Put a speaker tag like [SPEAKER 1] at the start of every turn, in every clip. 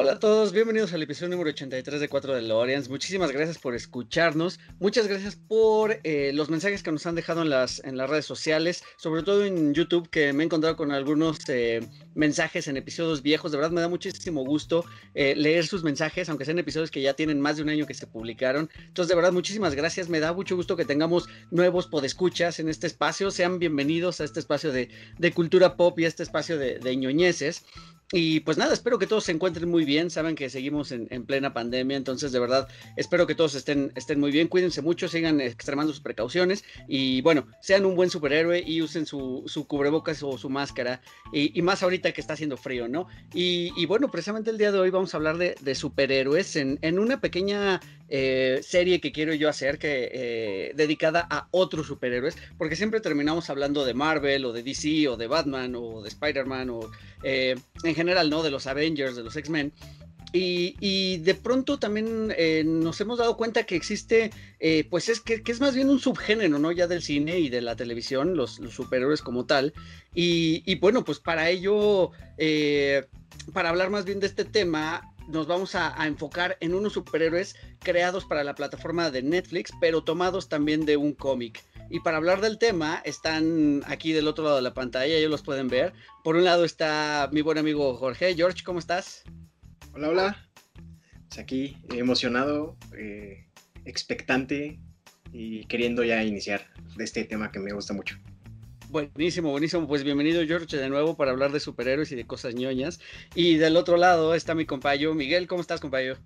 [SPEAKER 1] Hola a todos, bienvenidos al episodio número 83 de 4 de Loreans. Muchísimas gracias por escucharnos. Muchas gracias por eh, los mensajes que nos han dejado en las, en las redes sociales, sobre todo en YouTube, que me he encontrado con algunos eh, mensajes en episodios viejos. De verdad me da muchísimo gusto eh, leer sus mensajes, aunque sean episodios que ya tienen más de un año que se publicaron. Entonces, de verdad, muchísimas gracias. Me da mucho gusto que tengamos nuevos podescuchas en este espacio. Sean bienvenidos a este espacio de, cultura pop y a este espacio de, de. Y pues nada, espero que todos se encuentren muy bien. Saben que seguimos en, plena pandemia, entonces de verdad espero que todos estén, estén muy bien. Cuídense mucho, sigan extremando sus precauciones y bueno, sean un buen superhéroe y usen su, su cubrebocas o su máscara. Y, más ahorita que está haciendo frío, ¿no? Y, bueno, precisamente el día de hoy vamos a hablar de, superhéroes en, en, una pequeña eh, serie que quiero yo hacer que eh, dedicada a otros superhéroes, porque siempre terminamos hablando de Marvel o de DC o de Batman o de Spider-Man o eh, en general, ¿no? De los Avengers, de los X-Men. Y, de pronto también eh, nos hemos dado cuenta que existe, eh, pues es que, es más bien un subgénero, ¿no? Ya del cine y de la televisión, los, superhéroes como tal. Y, bueno, pues para ello, para hablar más bien de este tema, nos vamos a, enfocar en unos superhéroes creados para la plataforma de Netflix, pero tomados también de un cómic. Y para hablar del tema, están aquí del otro lado de la pantalla, ellos los pueden ver. Por un lado está mi buen amigo Jorge. George, ¿cómo estás?
[SPEAKER 2] Hola, hola. Pues aquí emocionado, eh, expectante y queriendo ya iniciar de este tema que me gusta mucho.
[SPEAKER 1] Buenísimo, buenísimo. Pues bienvenido George de nuevo para hablar de superhéroes y de cosas ñoñas. Y del otro lado está mi compañero Miguel. ¿Cómo estás, compañero?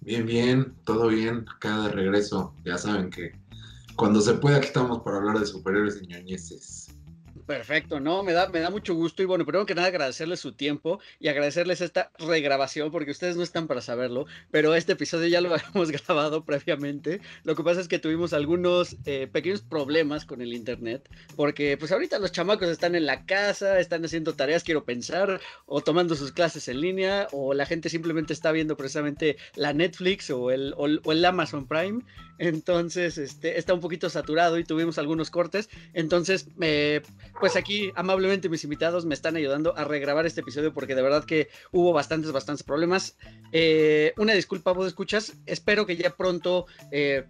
[SPEAKER 3] Bien, bien, todo bien. Cada regreso, ya saben que cuando se pueda, aquí estamos para hablar de superhéroes y ñoñeces.
[SPEAKER 1] Perfecto, no, me da, me da mucho gusto y bueno, primero que nada agradecerles su tiempo y agradecerles esta regrabación porque ustedes no están para saberlo, pero este episodio ya lo habíamos grabado previamente. Lo que pasa es que tuvimos algunos eh, pequeños problemas con el internet porque pues ahorita los chamacos están en la casa, están haciendo tareas, quiero pensar, o tomando sus clases en línea, o la gente simplemente está viendo precisamente la Netflix o el, o el Amazon Prime entonces este, está un poquito saturado y tuvimos algunos cortes. Entonces, eh, pues aquí amablemente mis invitados me están ayudando a regrabar este episodio porque de verdad que hubo bastantes, bastantes problemas. Eh, una disculpa, vos escuchas. Espero que ya pronto eh,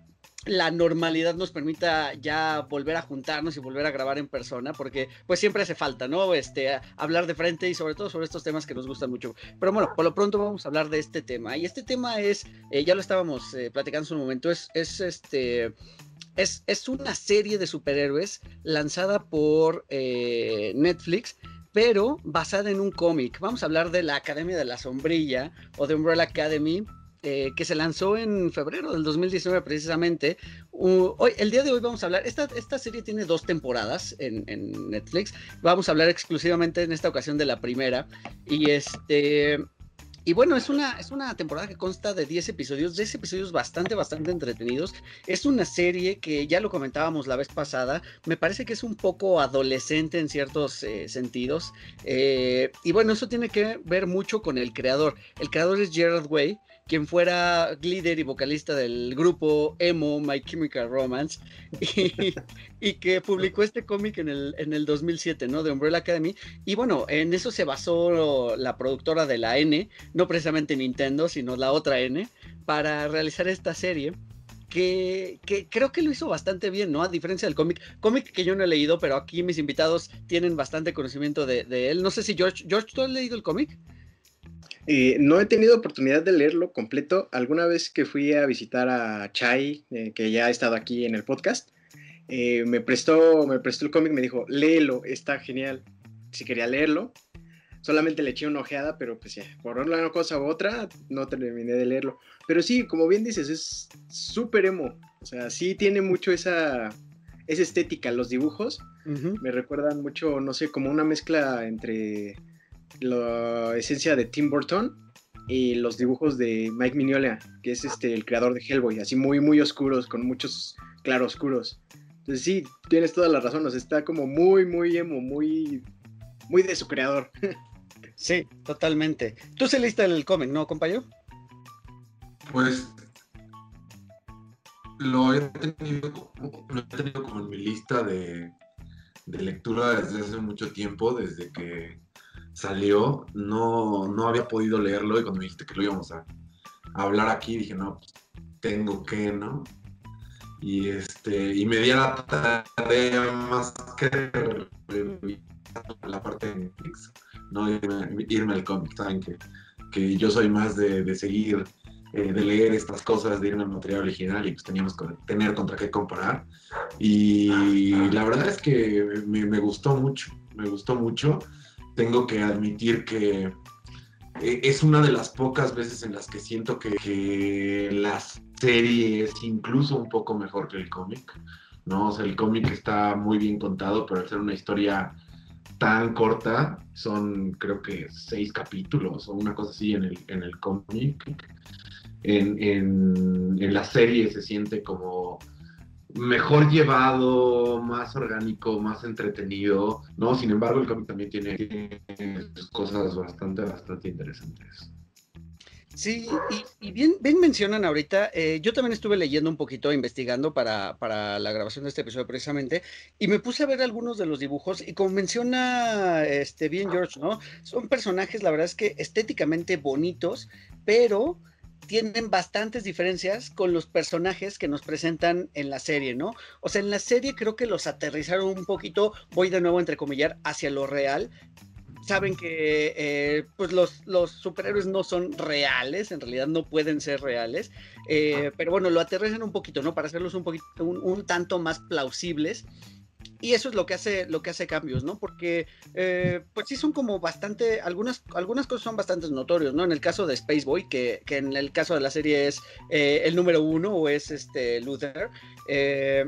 [SPEAKER 1] la normalidad nos permita ya volver a juntarnos y volver a grabar en persona, porque pues siempre hace falta, ¿no? Este, hablar de frente y sobre todo sobre estos temas que nos gustan mucho. Pero bueno, por lo pronto vamos a hablar de este tema. Y este tema es, eh, ya lo estábamos eh, platicando en un momento, es, es este... Es, es, una serie de superhéroes lanzada por eh, Netflix, pero basada en un cómic. Vamos a hablar de la Academia de la Sombrilla o de Umbrella Academy, eh, que se lanzó en febrero del 2019 precisamente. hoy, el día de hoy vamos a hablar, esta, esta serie tiene dos temporadas en, Netflix, vamos a hablar exclusivamente en esta ocasión de la primera. Y este... Y bueno, es una, es una temporada que consta de 10 episodios, 10 episodios bastante, bastante entretenidos. Es una serie que ya lo comentábamos la vez pasada, me parece que es un poco adolescente en ciertos eh, sentidos. Eh, y bueno, eso tiene que ver mucho con el creador. El creador es Gerard Way, quien fuera líder y vocalista del grupo emo My Chemical Romance y, que publicó este cómic en el, en el 2007, ¿no? De Umbrella Academy. Y bueno, en eso se basó la productora de la N, no precisamente Nintendo, sino la otra N, para realizar esta serie. Que, creo que lo hizo bastante bien, ¿no? A diferencia del cómic, cómic que yo no he leído, pero aquí mis invitados tienen bastante conocimiento de, de él. No sé si George, George, ¿tú has leído el cómic?
[SPEAKER 2] Eh, no he tenido oportunidad de leerlo completo. Alguna vez que fui a visitar a Chai, eh, que ya ha estado aquí en el podcast, eh, me, prestó, me prestó el cómic me dijo, léelo, está genial. Si quería leerlo, solamente le eché una ojeada, pero pues ya, por una cosa u otra, no terminé de leerlo. Pero sí, como bien dices, es súper emo. O sea, sí tiene mucho esa, esa estética. Los dibujos me recuerdan mucho, no sé, como una mezcla entre la esencia de Tim Burton y los dibujos de Mike Mignola, que es este el creador de Hellboy, así muy muy oscuros, con muchos claroscuros. Entonces sí, tienes toda la razón, o sea, está como muy, muy emo, muy, muy de su creador.
[SPEAKER 1] Sí, totalmente. Tú se leíste el cómic, ¿no, compañero?
[SPEAKER 3] Pues lo he tenido, lo he tenido como en mi lista de, de lectura desde hace mucho tiempo, desde que salió. No, no había podido leerlo y cuando me dijiste que lo íbamos a, hablar aquí, dije, no, pues, tengo que, ¿no? Y, este, y me di a la tarea más que la parte de Netflix, irme, al cómic, saben que, que yo soy más de, de seguir, eh, de leer estas cosas, de irme al material original y pues teníamos que tener contra qué comparar. Y la verdad es que me gustó mucho, me gustó mucho. Tengo que admitir que eh, es una de las pocas veces en las que siento que, que la serie es incluso un poco mejor que el cómic, ¿no? El cómic está muy bien contado, pero al ser una historia tan corta, son creo que seis capítulos o una cosa así en el, en el cómic, en, en la serie se siente como mejor llevado, más orgánico, más entretenido, ¿no? Sin embargo, el cómic también tiene, cosas bastante, bastante interesantes.
[SPEAKER 1] Sí, y, y bien, bien, mencionan ahorita, eh, yo también estuve leyendo un poquito, investigando para, para, la grabación de este episodio precisamente, y me puse a ver algunos de los dibujos, y como menciona este, bien George, ¿no? Son personajes, la verdad es que estéticamente bonitos, pero tienen bastantes diferencias con los personajes que nos presentan en la serie, ¿no? O sea, en la serie creo que los aterrizaron un poquito, voy de nuevo a entrecomillar, hacia lo real. Saben que eh, pues los, los, superhéroes no son reales, en realidad no pueden ser reales, eh, pero bueno, lo aterrizan un poquito, ¿no? Para hacerlos un poquito, un, un tanto más plausibles y eso es lo que hace, lo que hace cambios, ¿no? Porque, eh, pues sí son como bastante, algunas, algunas cosas son bastante notorios, ¿no? En el caso de Space Boy, que, que en el caso de la serie es eh, el número uno o es este Luther, eh,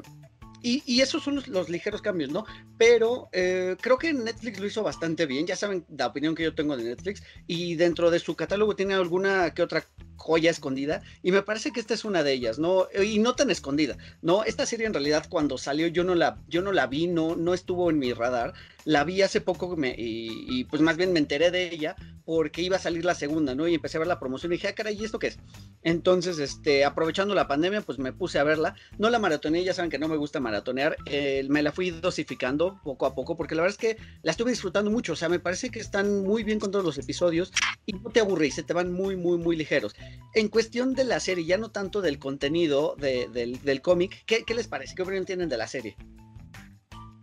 [SPEAKER 1] y, y, esos son los, ligeros cambios, ¿no? Pero eh, creo que Netflix lo hizo bastante bien. Ya saben la opinión que yo tengo de Netflix. Y dentro de su catálogo tiene alguna que otra joya escondida. Y me parece que esta es una de ellas, ¿no? Y no tan escondida, ¿no? Esta serie en realidad cuando salió yo no la, yo no la vi, no, no estuvo en mi radar. La vi hace poco y, pues más bien me enteré de ella porque iba a salir la segunda, ¿no? Y empecé a ver la promoción y dije, ah, caray, ¿y esto qué es? Entonces, este, aprovechando la pandemia, pues me puse a verla. No la maratoneé, ya saben que no me gusta maratonear. Eh, me la fui dosificando poco a poco porque la verdad es que la estuve disfrutando mucho. O sea, me parece que están muy bien con todos los episodios y no te aburrís, se te van muy, muy, muy ligeros. En cuestión de la serie, ya no tanto del contenido de, del, del cómic, ¿qué, ¿qué les parece? ¿Qué opinión tienen de la serie?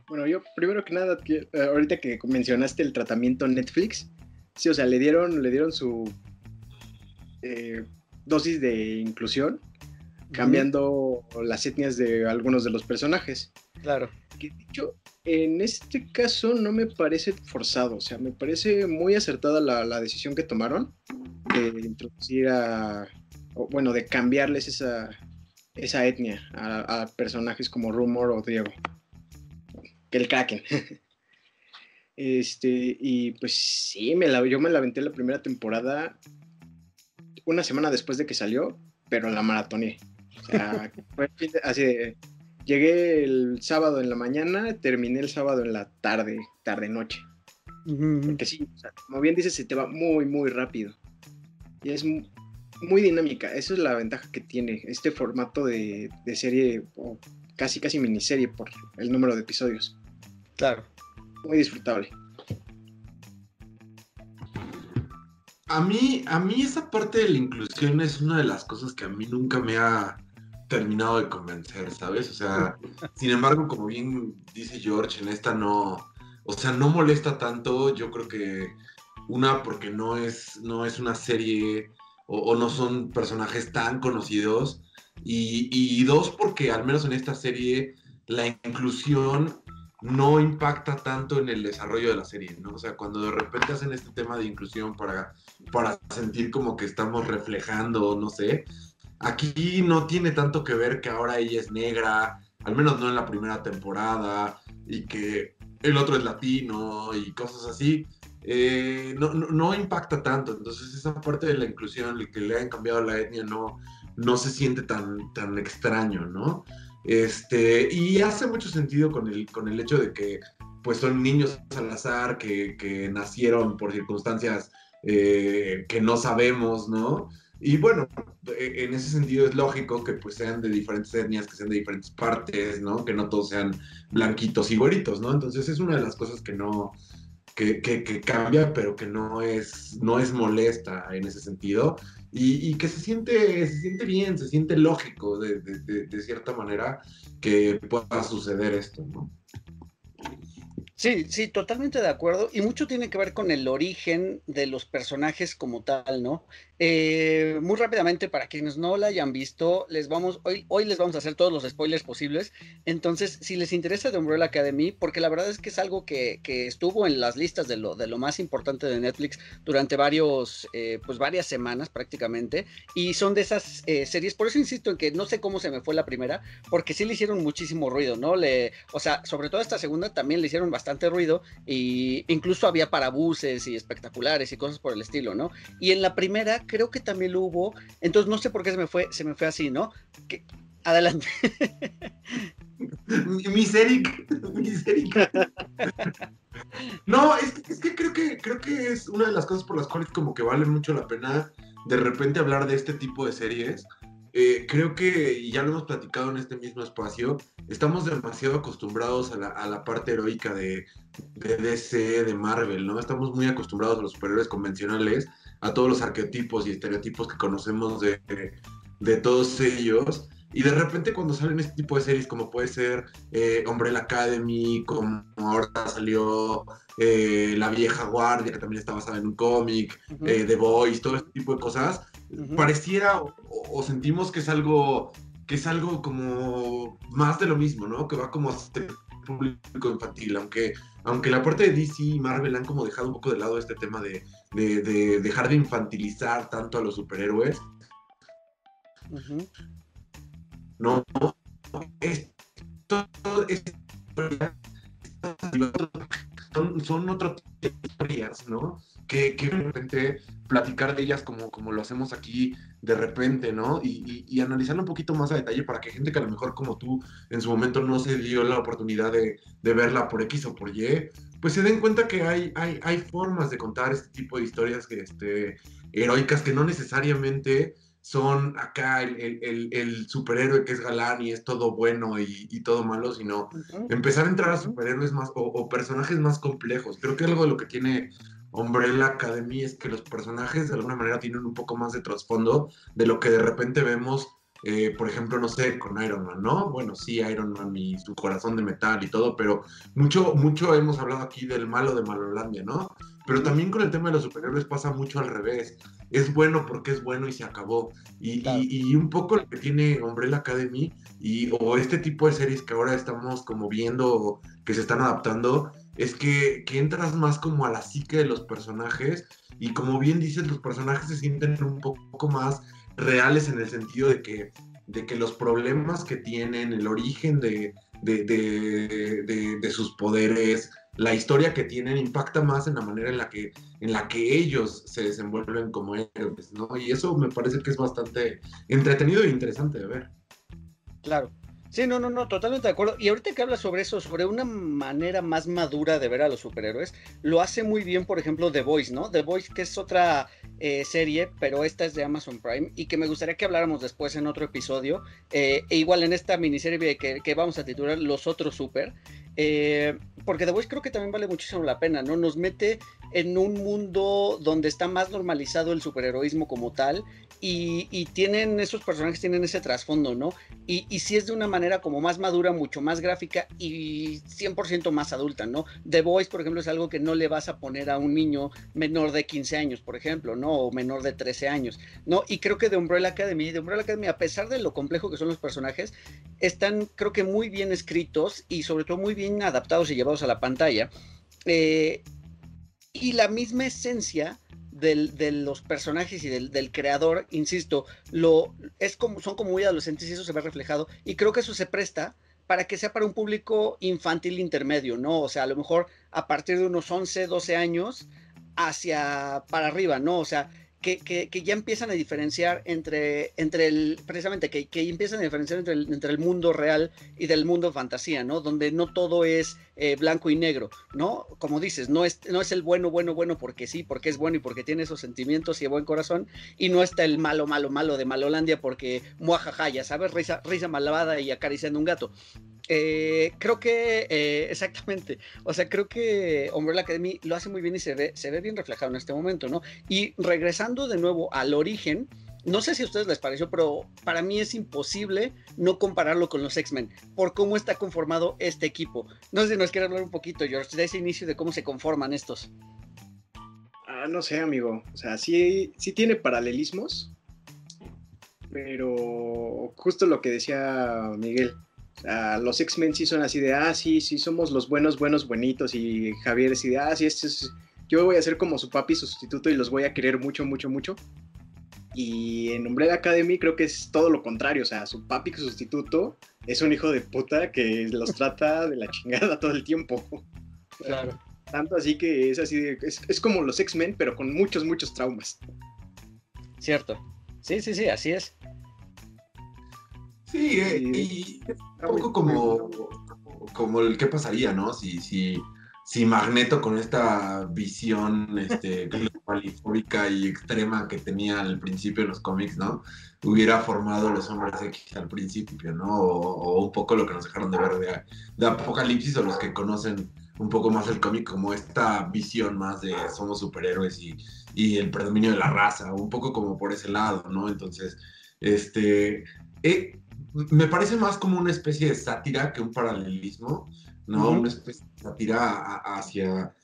[SPEAKER 2] Bueno, yo primero que nada, uh, ahorita que mencionaste el tratamiento Netflix, sí, o sea, le dieron, le dieron su eh, dosis de inclusión, cambiando las etnias de algunos de los personajes.
[SPEAKER 1] Claro.
[SPEAKER 2] Que dicho, en este caso no me parece forzado, o sea, me parece muy acertada la, la decisión que tomaron de introducir a, o, bueno, de cambiarles esa, esa etnia a, a personajes como Rumor o Diego que el Kraken. este, y pues sí, me la, yo me la aventé la primera temporada una semana después de que salió, pero la maratoné. O sea, fue así de, llegué el sábado en la mañana, terminé el sábado en la tarde, tarde-noche. Uh -huh. Porque sí, o sea, como bien dices, se te va muy, muy rápido. Y es muy dinámica. Esa es la ventaja que tiene este formato de, de serie, o casi, casi miniserie por el número de episodios.
[SPEAKER 1] Claro.
[SPEAKER 2] Muy disfrutable.
[SPEAKER 3] A mí, a mí esa parte de la inclusión es una de las cosas que a mí nunca me ha terminado de convencer, ¿sabes? O sea, sin embargo, como bien dice George, en esta no, o sea, no molesta tanto, yo creo que una porque no es, no es una serie o, no son personajes tan conocidos y, y dos porque al menos en esta serie la inclusión no impacta tanto en el desarrollo de la serie, ¿no? O sea, cuando de repente hacen este tema de inclusión para, para sentir como que estamos reflejando, no sé, aquí no tiene tanto que ver que ahora ella es negra, al menos no en la primera temporada, y que el otro es latino y cosas así. Eh, no, no, no, impacta tanto, entonces esa parte de la inclusión, el que le hayan cambiado la etnia, no, no se siente tan, tan extraño, ¿no? Este, y hace mucho sentido con el, con el hecho de que pues son niños al azar que, que nacieron por circunstancias eh, que no sabemos, ¿no? Y bueno, e, en ese sentido es lógico que pues sean de diferentes etnias, que sean de diferentes partes, ¿no? Que no todos sean blanquitos y güeritos, ¿no? Entonces es una de las cosas que no, que, que, que cambia, pero que no es, no es molesta en ese sentido. Y, que se siente, se siente bien, se siente lógico de, de, de cierta manera que pueda suceder esto, ¿no?
[SPEAKER 1] Sí, sí, totalmente de acuerdo. Y mucho tiene que ver con el origen de los personajes como tal, ¿no? Eh, muy rápidamente, para quienes no la hayan visto, les vamos, hoy, hoy les vamos a hacer todos los spoilers posibles. Entonces, si les interesa The Umbrella Academy, porque la verdad es que es algo que, que estuvo en las listas de lo, de lo más importante de Netflix durante varios, eh, pues varias semanas prácticamente. Y son de esas eh, series, por eso insisto en que no sé cómo se me fue la primera, porque sí le hicieron muchísimo ruido, ¿no? Le, o sea, sobre todo esta segunda también le hicieron bastante ruido y incluso había parabuses y espectaculares y cosas por el estilo, ¿no? Y en la primera creo que también lo hubo, entonces no sé por qué se me fue, se me fue así, ¿no? Que, adelante.
[SPEAKER 3] Miseric, Miseric. No, es, es, que creo que creo que es una de las cosas por las cuales como que vale mucho la pena de repente hablar de este tipo de series eh, creo que, ya lo hemos platicado en este mismo espacio, estamos demasiado acostumbrados a la, a la parte heroica de, de, DC, de Marvel, ¿no? Estamos muy acostumbrados a los superhéroes convencionales, a todos los arquetipos y estereotipos que conocemos de, de todos ellos. Y de repente cuando salen este tipo de series, como puede ser eh, Umbrella Academy, como ahora salió eh, La Vieja Guardia, que también está basada en un cómic, uh -huh. eh, The Boys, todo este tipo de cosas, pareciera o, o, sentimos que es algo que es algo como más de lo mismo, ¿no? Que va como a este público infantil, aunque, aunque la parte de DC y Marvel han como dejado un poco de lado este tema de, de, de dejar de infantilizar tanto a los superhéroes. Uh -huh. No, esto es, son, son otro tipo de historias, ¿no? Que, que, de repente platicar de ellas como, como lo hacemos aquí de repente, ¿no? Y, y, y, analizarlo un poquito más a detalle para que gente que a lo mejor como tú en su momento no se dio la oportunidad de, de verla por X o por Y, pues se den cuenta que hay, hay, hay formas de contar este tipo de historias que, este, heroicas que no necesariamente son acá el, el, el, superhéroe que es galán y es todo bueno y, y todo malo, sino uh -huh. empezar a entrar a superhéroes más o, o, personajes más complejos. Creo que algo de lo que tiene Umbrella Academy es que los personajes de alguna manera tienen un poco más de trasfondo de lo que de repente vemos, eh, por ejemplo, no sé, con Iron Man, ¿no? Bueno, sí, Iron Man y su corazón de metal y todo, pero mucho, mucho hemos hablado aquí del malo de Malolandia, ¿no? Pero también con el tema de los superhéroes pasa mucho al revés. Es bueno porque es bueno y se acabó. Y, claro. y, y un poco lo que tiene Umbrella Academy y, o este tipo de series que ahora estamos como viendo que se están adaptando, es que, que entras más como a la psique de los personajes y como bien dices, los personajes se sienten un poco más reales en el sentido de que, de que los problemas que tienen, el origen de, de, de, sus poderes, la historia que tienen impacta más en la manera en la que, en la que ellos se desenvuelven como héroes, ¿no? Y eso me parece que es bastante entretenido e interesante de ver.
[SPEAKER 1] Claro. Sí, no, no, no, totalmente de acuerdo. Y ahorita que hablas sobre eso, sobre una manera más madura de ver a los superhéroes, lo hace muy bien, por ejemplo, The Voice, ¿no? The Voice, que es otra eh, serie, pero esta es de Amazon Prime y que me gustaría que habláramos después en otro episodio. Eh, e igual en esta miniserie que, vamos a titular Los Otros Super. Eh, porque The Voice creo que también vale muchísimo la pena, ¿no? Nos mete en un mundo donde está más normalizado el superheroísmo como tal y, y tienen, esos personajes tienen ese trasfondo, ¿no? Y, y si es de una manera como más madura, mucho más gráfica y 100% más adulta, ¿no? The Voice, por ejemplo, es algo que no le vas a poner a un niño menor de 15 años, por ejemplo, ¿no? O menor de 13 años, ¿no? Y creo que The Umbrella Academy, The Umbrella Academy, a pesar de lo complejo que son los personajes, están, creo que muy bien escritos y sobre todo muy bien adaptados y llevados a la pantalla. Eh, y la misma esencia de los personajes y del, del, creador, insisto, lo, es como, son como muy adolescentes y eso se ve reflejado. Y creo que eso se presta para que sea para un público infantil intermedio, ¿no? O sea, a lo mejor a partir de unos 11, 12 años hacia para arriba, ¿no? O sea, que, que, que, ya empiezan a diferenciar entre, entre el, precisamente, que, que empiezan a diferenciar entre el, entre el mundo real y del mundo fantasía, ¿no? Donde no todo es eh, blanco y negro, ¿no? Como dices, no es, no es el bueno, bueno, bueno porque sí, porque es bueno y porque tiene esos sentimientos y buen corazón, y no está el malo, malo, malo de Malolandia porque muajaja, ya sabes, risa, risa malvada y acariciando un gato. Eh, creo que, eh, exactamente, o sea, creo que Umbrella Academy lo hace muy bien y se ve, se ve bien reflejado en este momento, ¿no? Y regresando de nuevo al origen, no sé si a ustedes les pareció, pero para mí es imposible no compararlo con los X-Men por cómo está conformado este equipo. No sé si nos quiere hablar un poquito, George, de ese inicio de cómo se conforman estos.
[SPEAKER 2] Ah, no sé, amigo. O sea, sí, sí tiene paralelismos, pero justo lo que decía Miguel. Los X-Men sí son así de, ah, sí, sí, somos los buenos, buenos, buenitos. Y Javier es así de, ah, sí, este es, yo voy a ser como su papi sustituto y los voy a querer mucho, mucho, mucho. Y en Umbrella Academy creo que es todo lo contrario. O sea, su papi sustituto es un hijo de puta que los trata de la chingada todo el tiempo.
[SPEAKER 1] Claro.
[SPEAKER 2] Tanto así que es así, de, es, es como los X-Men, pero con muchos, muchos traumas.
[SPEAKER 1] Cierto. Sí, sí, sí, así es.
[SPEAKER 3] Sí, eh, y es un poco como, como el qué pasaría, ¿no? Si, si, si Magneto con esta visión este, globalifórica y extrema que tenía al principio en los cómics, ¿no? Hubiera formado los hombres X al principio, ¿no? O, o un poco lo que nos dejaron de ver de, de, Apocalipsis o los que conocen un poco más el cómic como esta visión más de somos superhéroes y, y el predominio de la raza, un poco como por ese lado, ¿no? Entonces, este... Eh, me parece más como una especie de sátira que un paralelismo, ¿no? Uh -huh. Una especie de sátira hacia,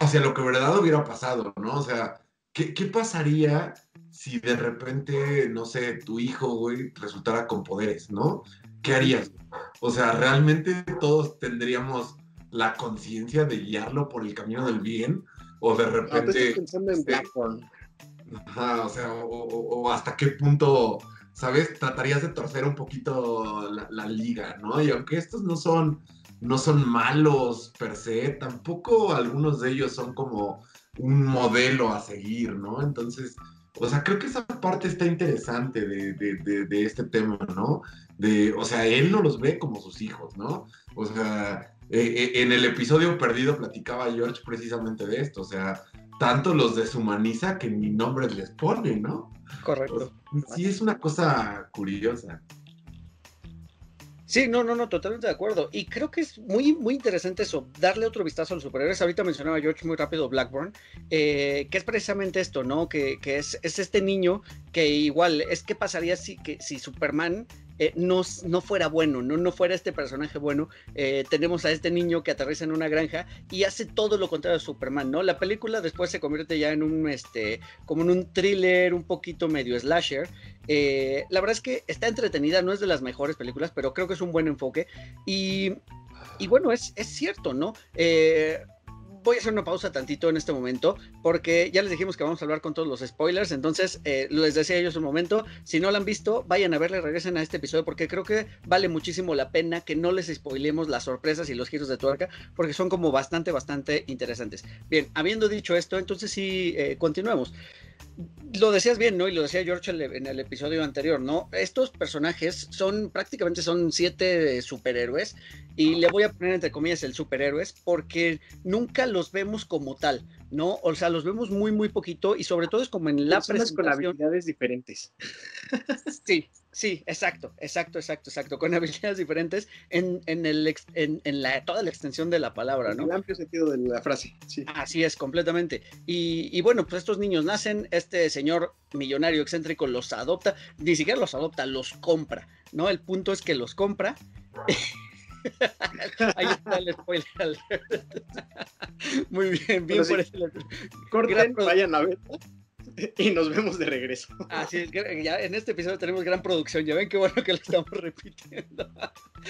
[SPEAKER 3] hacia lo que verdad hubiera pasado, ¿no? O sea, ¿qué, ¿qué, pasaría si de repente, no sé, tu hijo, güey, resultara con poderes, ¿no? ¿Qué harías? O sea, realmente todos tendríamos la conciencia de guiarlo por el camino del bien, o de repente... No,
[SPEAKER 2] estoy pensando en Blackburn.
[SPEAKER 3] Ajá, o sea, o, o, o hasta qué punto ¿sabes? Tratarías de torcer un poquito la, liga, ¿no? Y aunque estos no son, no son malos per se, tampoco algunos de ellos son como un modelo a seguir, ¿no? Entonces, o sea, creo que esa parte está interesante de, de, de, de este tema, ¿no? De, o sea, él no los ve como sus hijos, ¿no? O sea, eh, en el episodio perdido platicaba George precisamente de esto, o sea, tanto los deshumaniza que ni nombres les pone, ¿no?
[SPEAKER 1] Correcto.
[SPEAKER 3] Sí, es una cosa curiosa.
[SPEAKER 1] Sí, no, no, no, totalmente de acuerdo. Y creo que es muy, muy interesante eso, darle otro vistazo a los superhéroes. Ahorita mencionaba George muy rápido Blackburn, eh, que es precisamente esto, ¿no? Que, que es, es, este niño que igual, es que pasaría si, que, si Superman eh, no, no, fuera bueno, no, no fuera este personaje bueno. Eh, tenemos a este niño que aterriza en una granja y hace todo lo contrario a Superman, ¿no? La película después se convierte ya en un, este, como en un thriller un poquito medio slasher. Eh, la verdad es que está entretenida, no es de las mejores películas, pero creo que es un buen enfoque. Y, y bueno, es, es cierto, ¿no? Voy a hacer una pausa tantito en este momento, porque ya les dijimos que vamos a hablar con todos los spoilers, entonces eh, les decía ellos un momento, si no lo han visto, vayan a verle, regresen a este episodio, porque creo que vale muchísimo la pena que no les spoilemos las sorpresas y los giros de tuerca, porque son como bastante, bastante interesantes. Bien, habiendo dicho esto, entonces sí, eh, continuemos lo decías bien, ¿no? Y lo decía George en el episodio anterior, ¿no? Estos personajes son prácticamente son siete superhéroes y le voy a poner entre comillas el superhéroes porque nunca los vemos como tal, ¿no? O sea, los vemos muy, muy poquito y sobre todo es como en la
[SPEAKER 2] Personas presentación. con habilidades diferentes.
[SPEAKER 1] sí, sí, exacto, exacto, exacto, exacto, con habilidades diferentes en, en, el, en, en la, toda la extensión de la palabra, ¿no?
[SPEAKER 2] En el amplio sentido de la frase, sí.
[SPEAKER 1] Así es, completamente. Y, y bueno, pues estos niños nacen, este señor millonario excéntrico los adopta, ni siquiera los adopta, los compra, ¿no? El punto es que los compra. Ahí está el spoiler. Muy bien, bien
[SPEAKER 2] sí, por eso. Corten, vayan a ver. Y nos vemos de regreso.
[SPEAKER 1] Así es, ya en este episodio tenemos gran producción. Ya ven qué bueno que lo estamos repitiendo.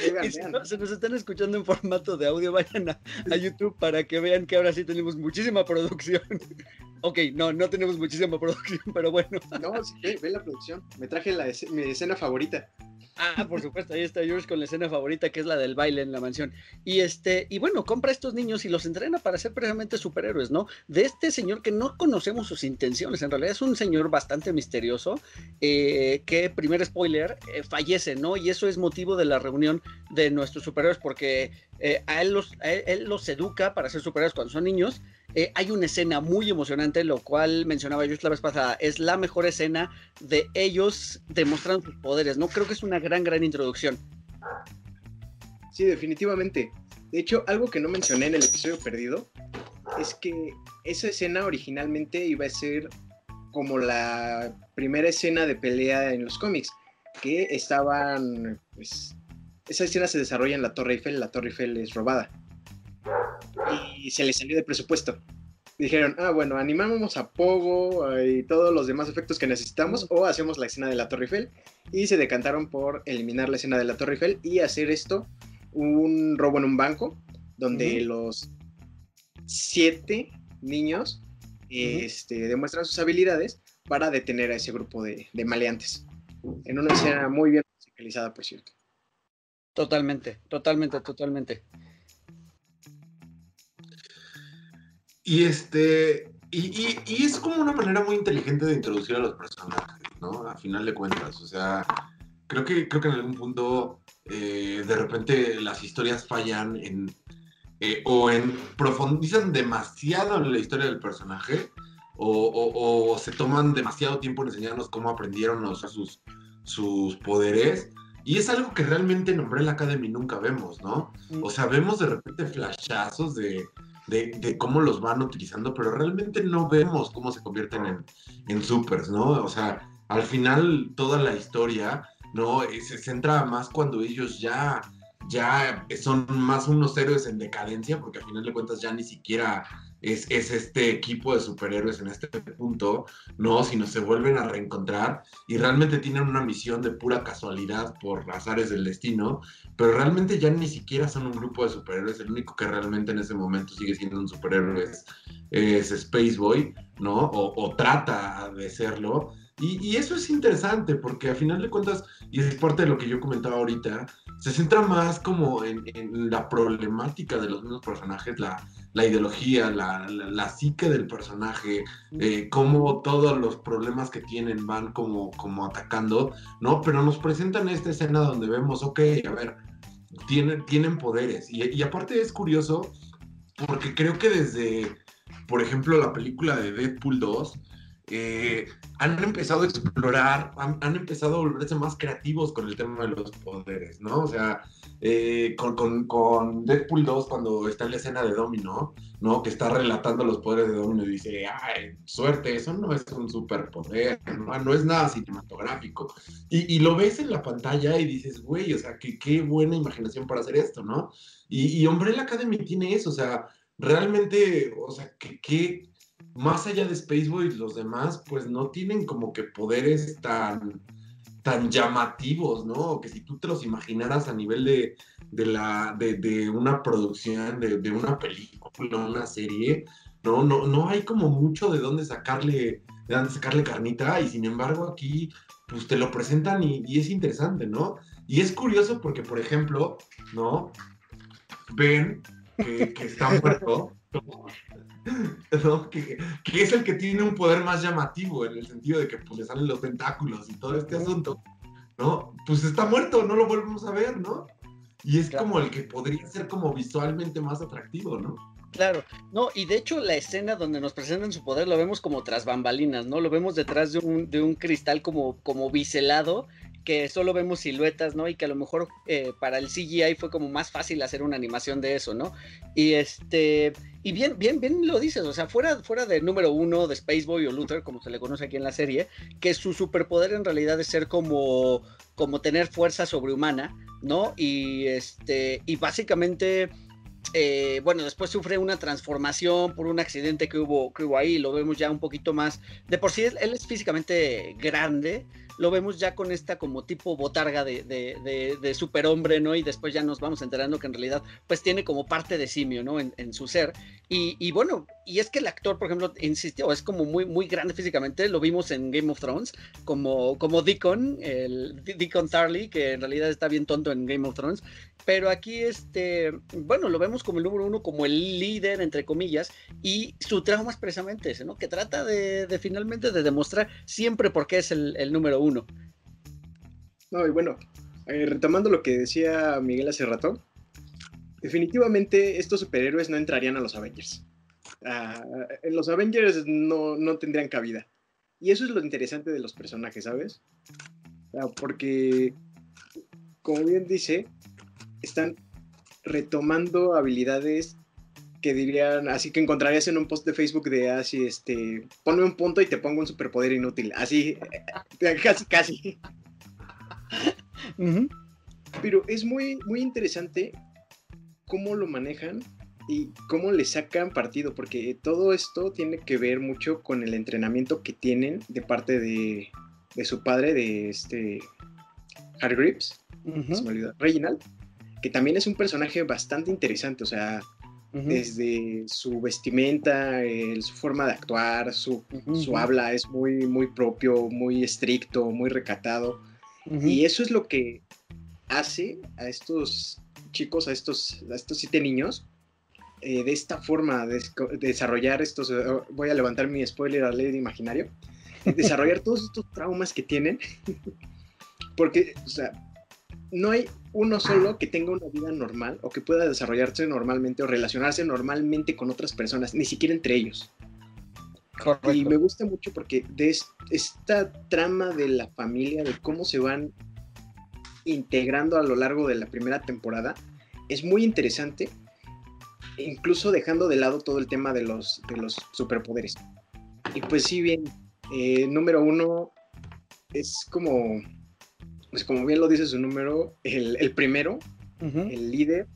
[SPEAKER 1] Oigan, y si no, se nos están escuchando en formato de audio, vayan a, a, YouTube para que vean que ahora sí tenemos muchísima producción. Ok, no, no tenemos muchísima producción, pero bueno.
[SPEAKER 2] No, sí, ve, ve la producción. Me traje la, mi escena favorita.
[SPEAKER 1] Ah, por supuesto, ahí está George con la escena favorita que es la del baile en la mansión. Y este, y bueno, compra a estos niños y los entrena para ser precisamente superhéroes, ¿no? De este señor que no conocemos sus intenciones, en realidad es un señor bastante misterioso, eh, que, primer spoiler, eh, fallece, ¿no? Y eso es motivo de la reunión de nuestros superhéroes porque eh, a, él los, a él los educa para ser superhéroes cuando son niños eh, hay una escena muy emocionante, lo cual mencionaba yo la vez pasada, es la mejor escena de ellos demostrando sus poderes, ¿no? Creo que es una gran, gran introducción.
[SPEAKER 2] Sí, definitivamente. De hecho, algo que no mencioné en el episodio perdido es que esa escena originalmente iba a ser como la primera escena de pelea en los cómics, que estaban, pues, esa escena se desarrolla en la Torre Eiffel, la Torre Eiffel es robada y se le salió de presupuesto. Dijeron, ah, bueno, animamos a Pogo y todos los demás efectos que necesitamos o hacemos la escena de la Torre Eiffel y se decantaron por eliminar la escena de la Torre Eiffel y hacer esto un robo en un banco donde los siete niños este, demuestran sus habilidades para detener a ese grupo de, de maleantes. En una escena muy bien musicalizada, por cierto.
[SPEAKER 1] Totalmente, totalmente, totalmente.
[SPEAKER 3] Y este. Y, y, es como una manera muy inteligente de introducir a los personajes, ¿no? A final de cuentas. O sea, creo que, creo que en algún punto eh, de repente las historias fallan en. Eh, o en profundizan demasiado en la historia del personaje. O, o, se toman demasiado tiempo en enseñarnos cómo aprendieron a usar sus, sus poderes. Y es algo que realmente en Umbrella Academy nunca vemos, ¿no? O sea, vemos de repente flashazos de, de, cómo los van utilizando, pero realmente no vemos cómo se convierten en, en supers, ¿no? O sea, al final toda la historia, ¿no? Eh, se centra más cuando ellos ya, ya son más unos héroes en decadencia, porque al final de cuentas ya ni siquiera es, este equipo de superhéroes en este punto, no, sino se vuelven a reencontrar y realmente tienen una misión de pura casualidad por azares del destino, pero realmente ya ni siquiera son un grupo de superhéroes, el único que realmente en ese momento sigue siendo un superhéroe es, es Space Boy, ¿no? O, trata de serlo. Y, eso es interesante porque a final de cuentas, y es parte de lo que yo comentaba ahorita, se centra más como en, en la problemática de los mismos personajes, la, la ideología, la, la, psique del personaje, eh, cómo todos los problemas que tienen van como, como atacando, ¿no? Pero nos presentan esta escena donde vemos, ok, a ver, tienen, tienen poderes. Y, y aparte es curioso porque creo que desde, por ejemplo, la película de Deadpool 2, eh, han empezado a explorar, han, empezado a volverse más creativos con el tema de los poderes, ¿no? O sea, eh, con, Deadpool 2, cuando está en la escena de Domino, ¿no? Que está relatando los poderes de Domino y dice, ay, suerte, eso no es un superpoder, no, no es nada cinematográfico. Y, lo ves en la pantalla y dices, güey, o sea, que, qué buena imaginación para hacer esto, ¿no? Y, y Umbrella Academy tiene eso, o sea, realmente, o sea, que más allá de Space los demás, pues no tienen como que poderes tan, tan llamativos, ¿no? Que si tú te los imaginaras a nivel de, de la, de, de, una producción, de, de, una película, una serie, no, no, no hay como mucho de dónde sacarle, de dónde sacarle carnita, y sin embargo aquí, pues te lo presentan y, es interesante, ¿no? Y es curioso porque, por ejemplo, ¿no? Que, que está muerto. Que, es el que tiene un poder más llamativo en el sentido de que pues, le salen los tentáculos y todo este asunto, ¿no? Pues está muerto, no lo volvemos a ver, ¿no? Y es como el que podría ser como visualmente más atractivo, ¿no?
[SPEAKER 1] Claro, no, y de hecho la escena donde nos presentan su poder lo vemos como tras bambalinas, ¿no? Lo vemos detrás de un, de un cristal como, como biselado que solo vemos siluetas, ¿no? Y que a lo mejor eh, para el CGI fue como más fácil hacer una animación de eso, ¿no? Y este, y bien, bien, bien lo dices, o sea, fuera, fuera de número uno de Spaceboy o Luther, como se le conoce aquí en la serie, que su superpoder en realidad es ser como, como tener fuerza sobrehumana, ¿no? Y este, y básicamente eh, bueno, después sufre una transformación por un accidente que hubo, que hubo ahí, lo vemos ya un poquito más, de por sí él, es físicamente grande, lo vemos ya con esta como tipo botarga de, de, de, superhombre, ¿no? Y después ya nos vamos enterando que en realidad pues tiene como parte de simio, ¿no? En, su ser. Y, y, bueno, y es que el actor, por ejemplo, insistió, es como muy, muy grande físicamente, lo vimos en Game of Thrones, como, como Deacon, el Deacon Tarly, que en realidad está bien tonto en Game of Thrones, pero aquí, este, bueno, lo vemos como el número uno, como el líder, entre comillas, y su trauma es precisamente ese, ¿no? Que trata de, finalmente de demostrar siempre por qué es el, número uno.
[SPEAKER 2] No, y bueno, eh, retomando lo que decía Miguel hace rato, definitivamente estos superhéroes no entrarían a los Avengers. Uh, en los Avengers no, no, tendrían cabida. Y eso es lo interesante de los personajes, ¿sabes? Porque, como bien dice, están retomando habilidades que dirían, así que encontrarías en un post de Facebook de así, este, ponme un punto y te pongo un superpoder inútil, así, casi, casi. uh -huh. Pero es muy, muy interesante cómo lo manejan y cómo le sacan partido, porque todo esto tiene que ver mucho con el entrenamiento que tienen de parte de, de su padre, de este Harry Grips, uh -huh. se me olvidó, Reginald, que también es un personaje bastante interesante, o sea, uh -huh. desde su vestimenta, el, su forma de actuar, su, uh -huh. su, habla es muy, muy propio, muy estricto, muy recatado, y eso es lo que hace a estos chicos, a estos, a estos siete niños, eh, de esta forma de, de, desarrollar estos, uh, voy a levantar mi spoiler al ley imaginario, desarrollar todos estos traumas que tienen, porque, o sea, no hay uno solo que tenga una vida normal o que pueda desarrollarse normalmente o relacionarse normalmente con otras personas, ni siquiera entre ellos. Correcto. Y me gusta mucho porque de esta trama de la familia, de cómo se van integrando a lo largo de la primera temporada, es muy interesante, incluso dejando de lado todo el tema de los, de los superpoderes. Y pues sí, bien, eh, número uno es como pues como bien lo dice su número, el, el primero, uh -huh. el líder.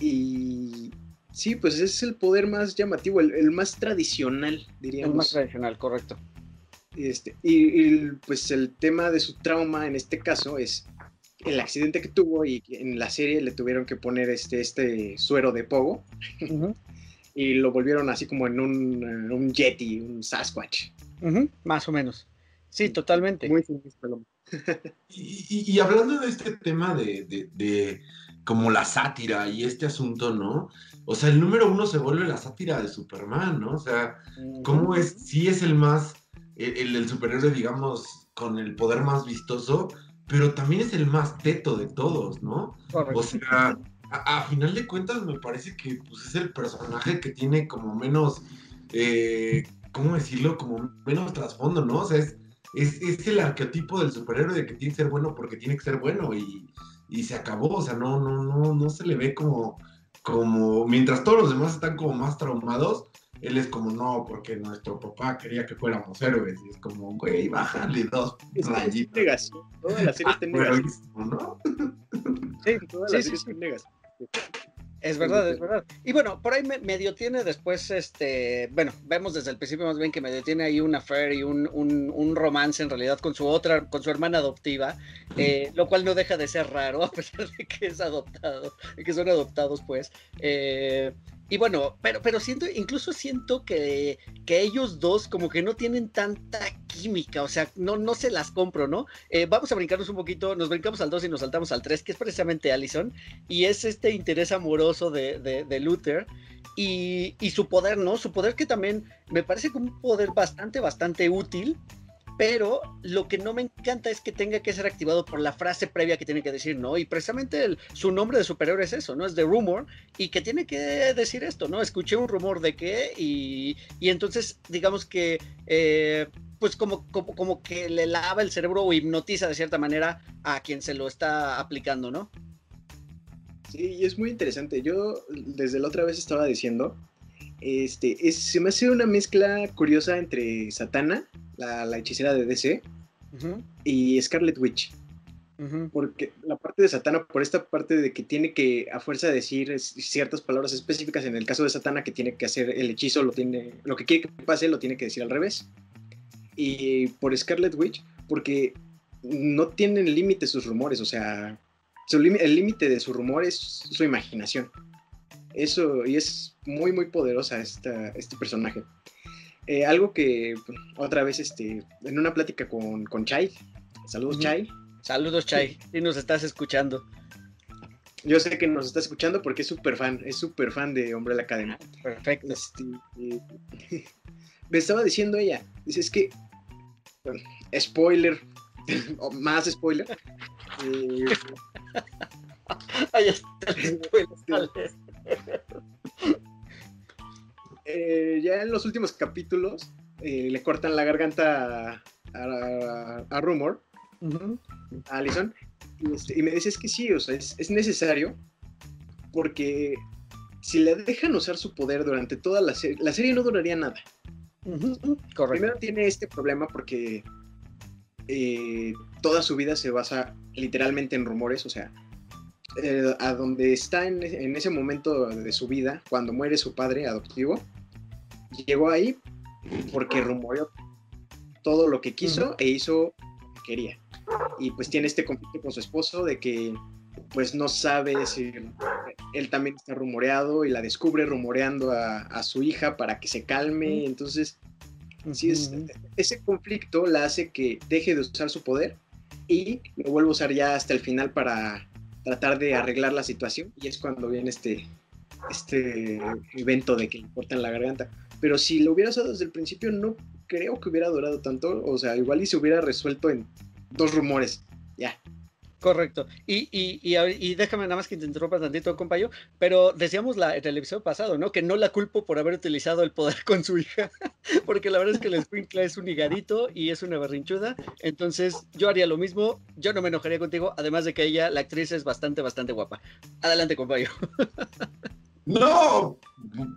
[SPEAKER 2] Y sí, pues es el poder más llamativo, el, el, más tradicional, diríamos.
[SPEAKER 1] El más tradicional, correcto.
[SPEAKER 2] Este, y, y, pues el tema de su trauma en este caso es el accidente que tuvo y en la serie le tuvieron que poner este, este suero de pogo uh -huh. y lo volvieron así como en un, en un yeti, un Sasquatch.
[SPEAKER 1] Uh -huh. Más o menos. Sí, totalmente.
[SPEAKER 2] Muy sinistro.
[SPEAKER 3] Y, y, y, hablando de este tema de, de, de, como la sátira y este asunto, ¿no? O sea, el número uno se vuelve la sátira de Superman, ¿no? O sea, ¿cómo es? Sí es el más, el, el superhéroe, digamos, con el poder más vistoso, pero también es el más teto de todos, ¿no? Correcto. O sea, a, a, final de cuentas me parece que pues, es el personaje que tiene como menos, eh, ¿cómo decirlo? Como menos trasfondo, ¿no? O sea, es es, es, el arquetipo del superhéroe de que tiene que ser bueno porque tiene que ser bueno y, y, se acabó, o sea, no, no, no, no se le ve como, como, mientras todos los demás están como más traumados, él es como, no, porque nuestro papá quería que fuéramos héroes, y es como, güey, bájale dos
[SPEAKER 2] rayitas. Toda la serie está en negación.
[SPEAKER 1] ¿no? Sí, toda la sí, serie sí, está en negación. Es verdad, es verdad. Y bueno, por ahí medio tiene después, este, bueno, vemos desde el principio más bien que medio tiene ahí una affair y un, un, un, romance en realidad con su otra, con su hermana adoptiva, eh, lo cual no deja de ser raro a pesar de que es adoptado, de que son adoptados pues. Eh, y bueno, pero, pero siento, incluso siento que, que ellos dos como que no tienen tanta química, o sea, no, no se las compro, ¿no? Eh, vamos a brincarnos un poquito, nos brincamos al 2 y nos saltamos al 3, que es precisamente Allison, y es este interés amoroso de, de, de Luther, y, y, su poder, ¿no? Su poder que también me parece un poder bastante, bastante útil, pero lo que no me encanta es que tenga que ser activado por la frase previa que tiene que decir, ¿no? Y precisamente su nombre de superhéroe es eso, ¿no? Es The Rumor, y que tiene que decir esto, ¿no? Escuché un rumor de qué, y, y entonces, digamos que, eh, pues como, como, como que le lava el cerebro o hipnotiza de cierta manera a quien se lo está aplicando, ¿no?
[SPEAKER 2] Sí, y es muy interesante. Yo desde la otra vez estaba diciendo, este, es, se me hace una mezcla curiosa entre Satana, la, la hechicera de DC, uh -huh. y Scarlet Witch. Porque la parte de Satana, por esta parte de que tiene que, a fuerza de decir ciertas palabras específicas, en el caso de Satana, que tiene que hacer el hechizo, lo tiene, lo que quiere que pase, lo tiene que decir al revés. Y por Scarlet Witch, porque no tienen límite sus rumores, o sea, el límite de su rumor es su imaginación. Eso, y es muy, muy poderosa esta, este personaje. Eh, algo que otra vez, este, en una plática con, con Chai, saludos Chai,
[SPEAKER 1] Saludos, Chay, si nos estás escuchando.
[SPEAKER 2] Yo sé que nos está escuchando porque es súper fan, es súper fan de Hombre la Academia.
[SPEAKER 1] Perfecto.
[SPEAKER 2] Este, me estaba diciendo ella, dice, es que, spoiler, o más spoiler. Eh,
[SPEAKER 1] Ahí está el spoiler.
[SPEAKER 2] Ya en los últimos capítulos eh, le cortan la garganta a, a Rumor Alison, este, y, me dices que sí, o sea, es, necesario porque si le dejan usar su poder durante toda la serie, la serie no duraría nada. Primero tiene este problema porque eh, toda su vida se basa literalmente en rumores, o sea, eh, a donde está en, ese momento de su vida, cuando muere su padre adoptivo, llegó ahí porque rumoreó todo lo que quiso e hizo lo que quería. Y pues tiene este conflicto con su esposo de que pues no sabe si él también está rumoreado y la descubre rumoreando a, su hija para que se calme, entonces ese conflicto la hace que deje de usar su poder y lo vuelve a usar ya hasta el final para tratar de arreglar la situación. Y es cuando viene este, este evento de que le cortan la garganta. Pero si lo hubiera usado desde el principio, no creo que hubiera durado tanto. O sea, igual y se hubiera resuelto en dos rumores, ya.
[SPEAKER 1] Correcto. Y, y, y, déjame nada más que te interrumpa tantito, compañero, pero decíamos la, en el episodio pasado, ¿no? Que no la culpo por haber utilizado el poder con su hija, porque la verdad es que el Sprinkler es un higadito y es una berrinchuda, entonces yo haría lo mismo, yo no me enojaría contigo, además de que ella, la actriz, es bastante, bastante guapa. Adelante, compañero.
[SPEAKER 3] No,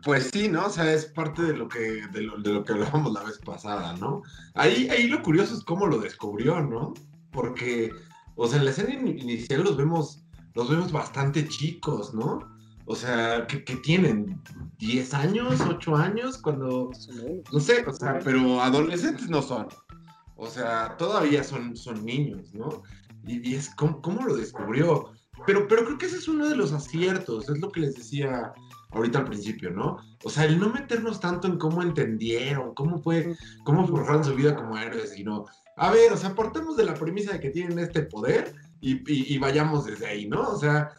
[SPEAKER 3] pues sí, ¿no? O sea, es parte de lo que, de lo, de lo que hablábamos la vez pasada, ¿no? Ahí, ahí lo curioso es cómo lo descubrió, ¿no? Porque, o sea, en la escena inicial los vemos, los vemos bastante chicos, ¿no? O sea, que, tienen 10 años, 8 años, cuando, no sé, o sea, pero adolescentes no son. O sea, todavía son, son niños, ¿no? Y, es, ¿cómo, ¿cómo, lo descubrió? Pero, pero creo que ese es uno de los aciertos, es lo que les decía ahorita al principio, ¿no? O sea, el no meternos tanto en cómo entendieron, cómo fue, cómo forjaron su vida como héroes, sino, a ver, o sea, partamos de la premisa de que tienen este poder y, vayamos desde ahí, ¿no? O sea,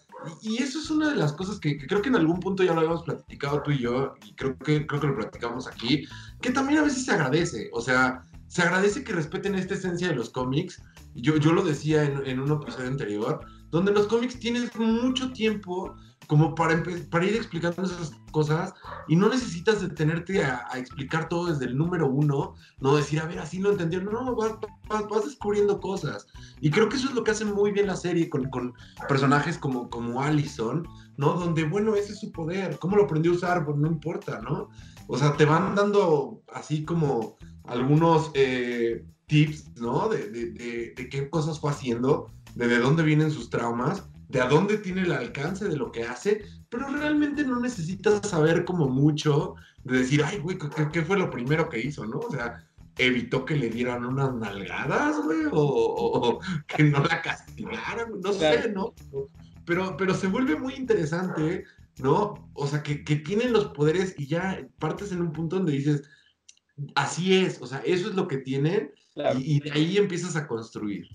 [SPEAKER 3] y, eso es una de las cosas que, creo que en algún punto ya lo habíamos platicado tú y yo, y creo que, creo que lo platicamos aquí, que también a veces se agradece, o sea, se agradece que respeten esta esencia de los cómics. Yo, yo lo decía en, en un episodio anterior, donde los cómics tienes mucho tiempo como para, para ir explicando esas cosas y no necesitas detenerte a, explicar todo desde el número uno, no decir, a ver, así lo entendieron, no, vas, vas, descubriendo cosas. Y creo que eso es lo que hace muy bien la serie con, con, personajes como, como Allison, ¿no? Donde, bueno, ese es su poder, ¿cómo lo aprendió a usar? Pues no importa, ¿no? O sea, te van dando así como algunos eh, tips, ¿no? De, de, de, de qué cosas fue haciendo de de dónde vienen sus traumas, de a dónde tiene el alcance de lo que hace, pero realmente no necesitas saber como mucho de decir, ay, güey, ¿qué, fue lo primero que hizo, no? O sea, evitó que le dieran unas nalgadas, güey, o, que no la castigaran, no sé, ¿no? Pero, pero se vuelve muy interesante, ¿no? O sea, que, tienen los poderes y ya partes en un punto donde dices, así es, o sea, eso es lo que tienen y, y de ahí empiezas a construir.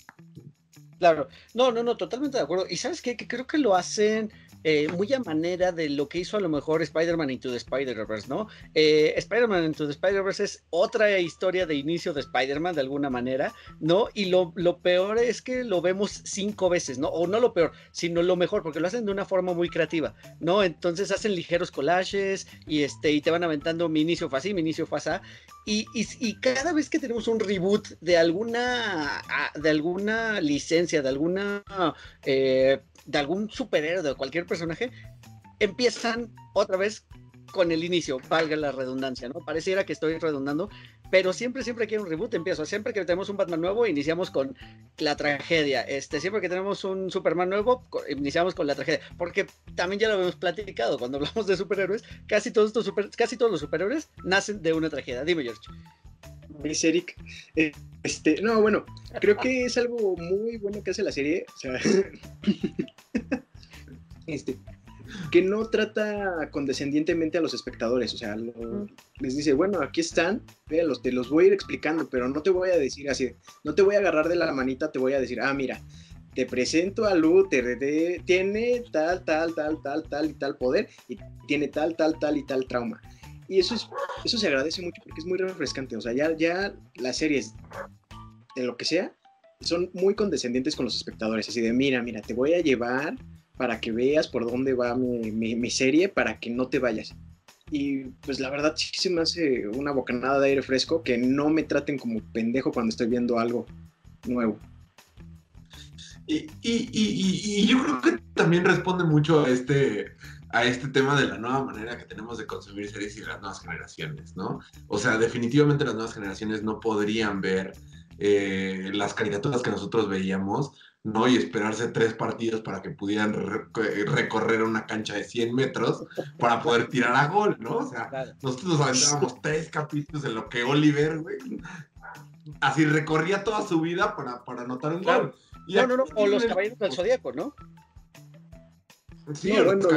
[SPEAKER 1] Claro, no, no, no, totalmente de acuerdo. Y sabes qué, que creo que lo hacen eh, muy a manera de lo que hizo a lo mejor Spider-Man Into the Spider-Verse, ¿no? Eh, Spider-Man Into the Spider-Verse es otra historia de inicio de Spider-Man de alguna manera, ¿no? Y lo, lo, peor es que lo vemos cinco veces, ¿no? O no lo peor, sino lo mejor, porque lo hacen de una forma muy creativa, ¿no? Entonces hacen ligeros collages y, este, y te van aventando mi inicio fue así, mi inicio fue así. Y, y, cada vez que tenemos un reboot de alguna, ah, de alguna licencia, de alguna... Eh, de algún superhéroe, de cualquier personaje, empiezan otra vez con el inicio, valga la redundancia, ¿no? Pareciera que estoy redundando, pero siempre, siempre hay un reboot empiezo, siempre que tenemos un Batman nuevo, iniciamos con la tragedia, este, siempre que tenemos un Superman nuevo, iniciamos con la tragedia, porque también ya lo hemos platicado, cuando hablamos de superhéroes, casi todos, estos super, casi todos los superhéroes nacen de una tragedia. Dime, George.
[SPEAKER 2] Miss Eric. Eh, este, no, bueno, creo que es algo muy bueno que hace la serie. O sea, este, que no trata condescendientemente a los espectadores. O sea, les dice, bueno, aquí están, véalos, te los voy a ir explicando, pero no te voy a decir así, no te voy a agarrar de la manita, te voy a decir, ah, mira, te presento a Luther, tiene tal, tal, tal, tal, tal y tal poder, y tiene tal, tal, tal y tal trauma. Y eso, es, eso se agradece mucho porque es muy refrescante. O sea, ya, ya las series, de lo que sea, son muy condescendientes con los espectadores. Así de, mira, mira, te voy a llevar para que veas por dónde va mi, mi, serie, para que no te vayas. Y pues la verdad sí se me hace una bocanada de aire fresco que no me traten como pendejo cuando estoy viendo algo nuevo.
[SPEAKER 3] Y, y, y, y, yo creo que también responde mucho a este, a este tema de la nueva manera que tenemos de consumir series y las nuevas generaciones, ¿no? O sea, definitivamente las nuevas generaciones no podrían ver eh, las caricaturas que nosotros veíamos, ¿no? Y esperarse tres partidos para que pudieran recorrer una cancha de 100 metros para poder tirar a gol, ¿no? O sea, nosotros nos aventábamos tres capítulos en lo que Oliver, güey, así recorría toda su vida para, para anotar un gol.
[SPEAKER 1] no, no, no, o los caballeros del Zodíaco, ¿no?
[SPEAKER 3] Sí, bueno,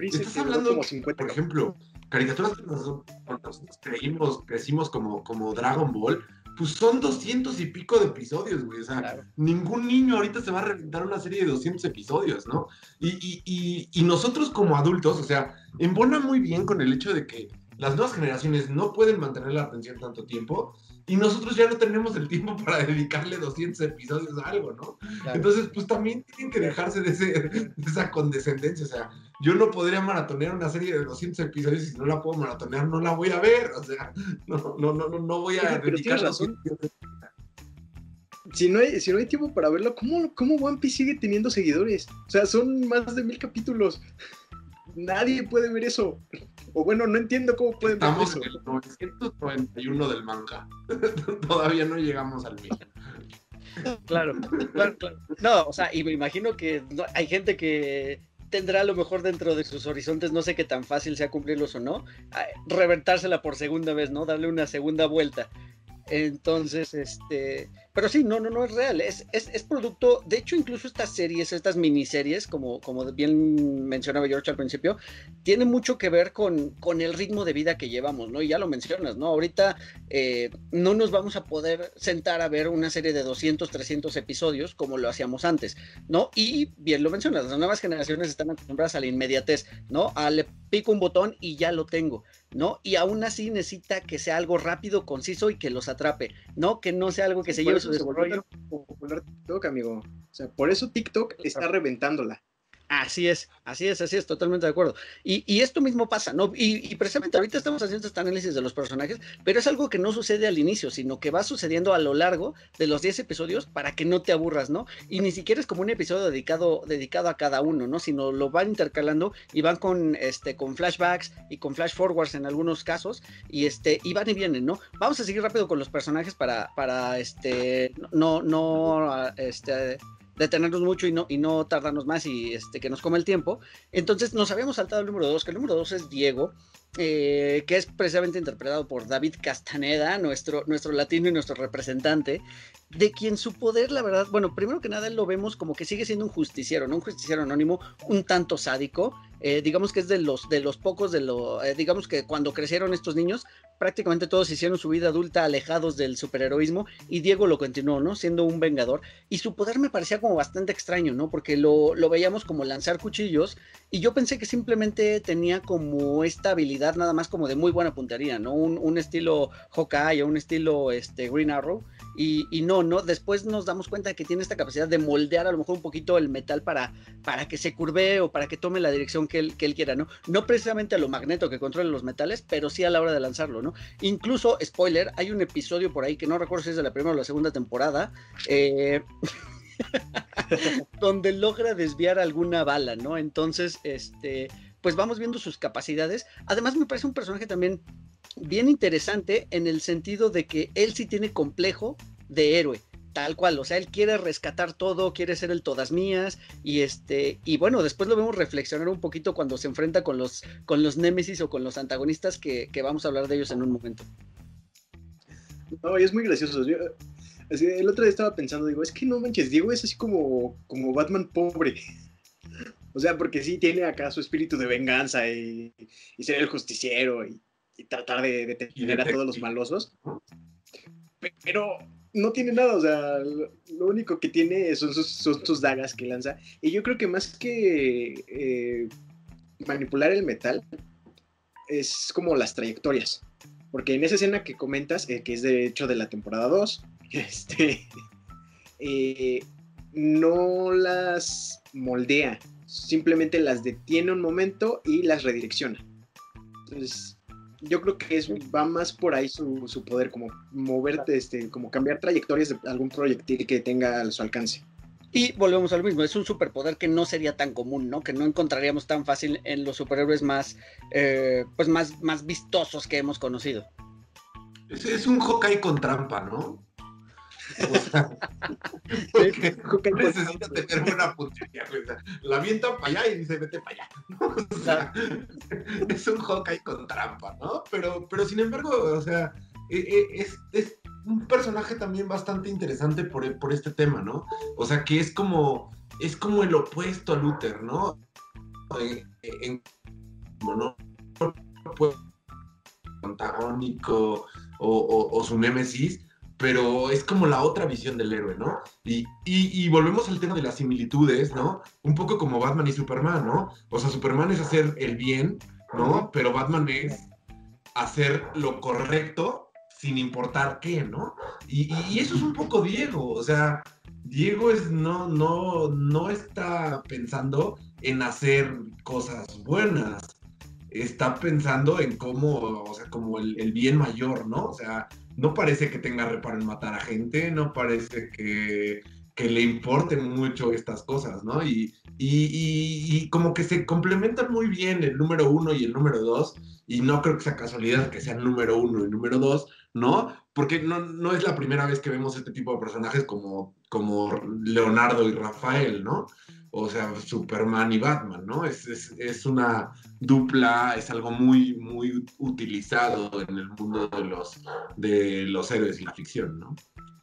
[SPEAKER 3] estás hablando, por ejemplo, caricaturas que nosotros, creímos, crecimos como, como Dragon Ball, pues son doscientos y pico de episodios, güey. O sea, ningún niño ahorita se va a reventar una serie de 200 episodios, ¿no? Y, y, y, y nosotros como adultos, o sea, embona muy bien con el hecho de que las nuevas generaciones no pueden mantener la atención tanto tiempo y nosotros ya no tenemos el tiempo para dedicarle 200 episodios a algo, ¿no? Entonces, pues también tienen que dejarse de, de, esa condescendencia, o sea, yo no podría maratonear una serie de 200 episodios y si no la puedo maratonear no la voy a ver, o sea, no, no, no, no voy a dedicar razón.
[SPEAKER 2] Si no, hay, si no hay tiempo para verlo, ¿cómo, ¿cómo One Piece sigue teniendo seguidores? O sea, son más de mil capítulos. Nadie puede ver eso. O bueno, no entiendo cómo pueden ver
[SPEAKER 3] eso. Estamos en el 991 del manga. Todavía no llegamos al mil.
[SPEAKER 1] Claro, claro, claro. No, o sea, y me imagino que hay gente que tendrá a lo mejor dentro de sus horizontes, no sé qué tan fácil sea cumplirlos o no, reventársela por segunda vez, ¿no? Darle una segunda vuelta. Entonces, este, pero sí, no, no, no es real, es, es, es, producto, de hecho incluso estas series, estas miniseries, como, como bien mencionaba George al principio, tienen mucho que ver con, con el ritmo de vida que llevamos, ¿no? Y ya lo mencionas, ¿no? Ahorita eh, no nos vamos a poder sentar a ver una serie de 200, 300 episodios como lo hacíamos antes, ¿no? Y bien lo mencionas, las nuevas generaciones están acostumbradas a la inmediatez, ¿no? A le pico un botón y ya lo tengo. ¿no? Y aún así necesita que sea algo rápido, conciso y que los atrape, ¿no? Que no sea algo que se lleve su desarrollo.
[SPEAKER 2] Popular TikTok, amigo. O sea, por eso TikTok está reventándola.
[SPEAKER 1] Así es, así es, así es, totalmente de acuerdo. Y, y esto mismo pasa, ¿no? Y, y, precisamente ahorita estamos haciendo este análisis de los personajes, pero es algo que no sucede al inicio, sino que va sucediendo a lo largo de los 10 episodios para que no te aburras, ¿no? Y ni siquiera es como un episodio dedicado, dedicado a cada uno, ¿no? Sino lo van intercalando y van con, este, con flashbacks y con flash forwards en algunos casos, y, este, y van y vienen, ¿no? Vamos a seguir rápido con los personajes para, para este, no, no, este detenernos mucho y no, y no tardarnos más y este, que nos come el tiempo. Entonces nos habíamos saltado el número dos, que el número dos es Diego, eh, que es precisamente interpretado por David Castaneda, nuestro, nuestro latino y nuestro representante, de quien su poder, la verdad, bueno, primero que nada, lo vemos como que sigue siendo un justiciero, ¿no? Un justiciero anónimo, un tanto sádico, eh, digamos que es de los, de los pocos, de lo, eh, digamos que cuando crecieron estos niños, prácticamente todos hicieron su vida adulta alejados del superheroísmo y Diego lo continuó, ¿no? Siendo un vengador. Y su poder me parecía como bastante extraño, ¿no? Porque lo, lo veíamos como lanzar cuchillos y yo pensé que simplemente tenía como esta habilidad nada más como de muy buena puntería, ¿no? Un, un estilo Hawkeye o un estilo este, Green Arrow y, no, no, después nos damos cuenta que tiene esta capacidad de moldear a lo mejor un poquito el metal para, para que se curve o para que tome la dirección que él, que él quiera, ¿no? No precisamente a lo magneto que controla los metales, pero sí a la hora de lanzarlo, ¿no? Incluso, spoiler, hay un episodio por ahí que no recuerdo si es de la primera o la segunda temporada, eh, donde logra desviar alguna bala, ¿no? Entonces, este pues vamos viendo sus capacidades. Además me parece un personaje también bien interesante en el sentido de que él sí tiene complejo de héroe tal cual, o sea, él quiere rescatar todo, quiere ser el todas mías y este y bueno, después lo vemos reflexionar un poquito cuando se enfrenta con los con los némesis o con los antagonistas que, vamos a hablar de ellos en un momento.
[SPEAKER 2] No, y es muy gracioso. el otro día estaba pensando, digo, es que no manches, Diego es así como, como Batman pobre. O sea, porque sí tiene acá su espíritu de venganza y, ser el justiciero y, tratar de detener a todos los malosos. Pero no tiene nada, o sea, lo, único que tiene son sus, dagas que lanza. Y yo creo que más que eh, manipular el metal, es como las trayectorias. Porque en esa escena que comentas, eh, que es de hecho de la temporada 2, este, eh, no las moldea, simplemente las detiene un momento y las redirecciona. Entonces, yo creo que es, va más por ahí su, su, poder, como moverte, este, como cambiar trayectorias de algún proyectil que tenga a su alcance.
[SPEAKER 1] Y volvemos al mismo, es un superpoder que no sería tan común, ¿no? Que no encontraríamos tan fácil en los superhéroes más, eh, pues más, más vistosos que hemos conocido.
[SPEAKER 3] Es, es un Hawkeye con trampa, ¿no? Porque necesita tener buena puntería, La avienta para allá y dice, vete para allá. es un Hawkeye con trampa, ¿no? Pero, pero sin embargo, o sea, e, e, es, un personaje también bastante interesante por, por este tema, ¿no? O sea, que es como, es como el opuesto a Luther, ¿no? En, en, ¿no? antagónico o, o, su némesis, pero es como la otra visión del héroe, ¿no? Y, y, volvemos al tema de las similitudes, ¿no? Un poco como Batman y Superman, ¿no? O sea, Superman es hacer el bien, ¿no? Pero Batman es hacer lo correcto sin importar qué, ¿no? Y, y, eso es un poco Diego, o sea, Diego es, no, no, no está pensando en hacer cosas buenas, está pensando en cómo, o sea, como el, el bien mayor, ¿no? O sea, no parece que tenga reparo en matar a gente, no parece que, le importen mucho estas cosas, ¿no? Y, y, como que se complementan muy bien el número uno y el número dos, y no creo que sea casualidad que sean número uno y número dos, ¿no? Porque no, no es la primera vez que vemos este tipo de personajes como, como Leonardo y Rafael, ¿no? O sea, Superman y Batman, ¿no? Es, es, una dupla, es algo muy, muy utilizado en el mundo de los, de los héroes y la ficción, ¿no?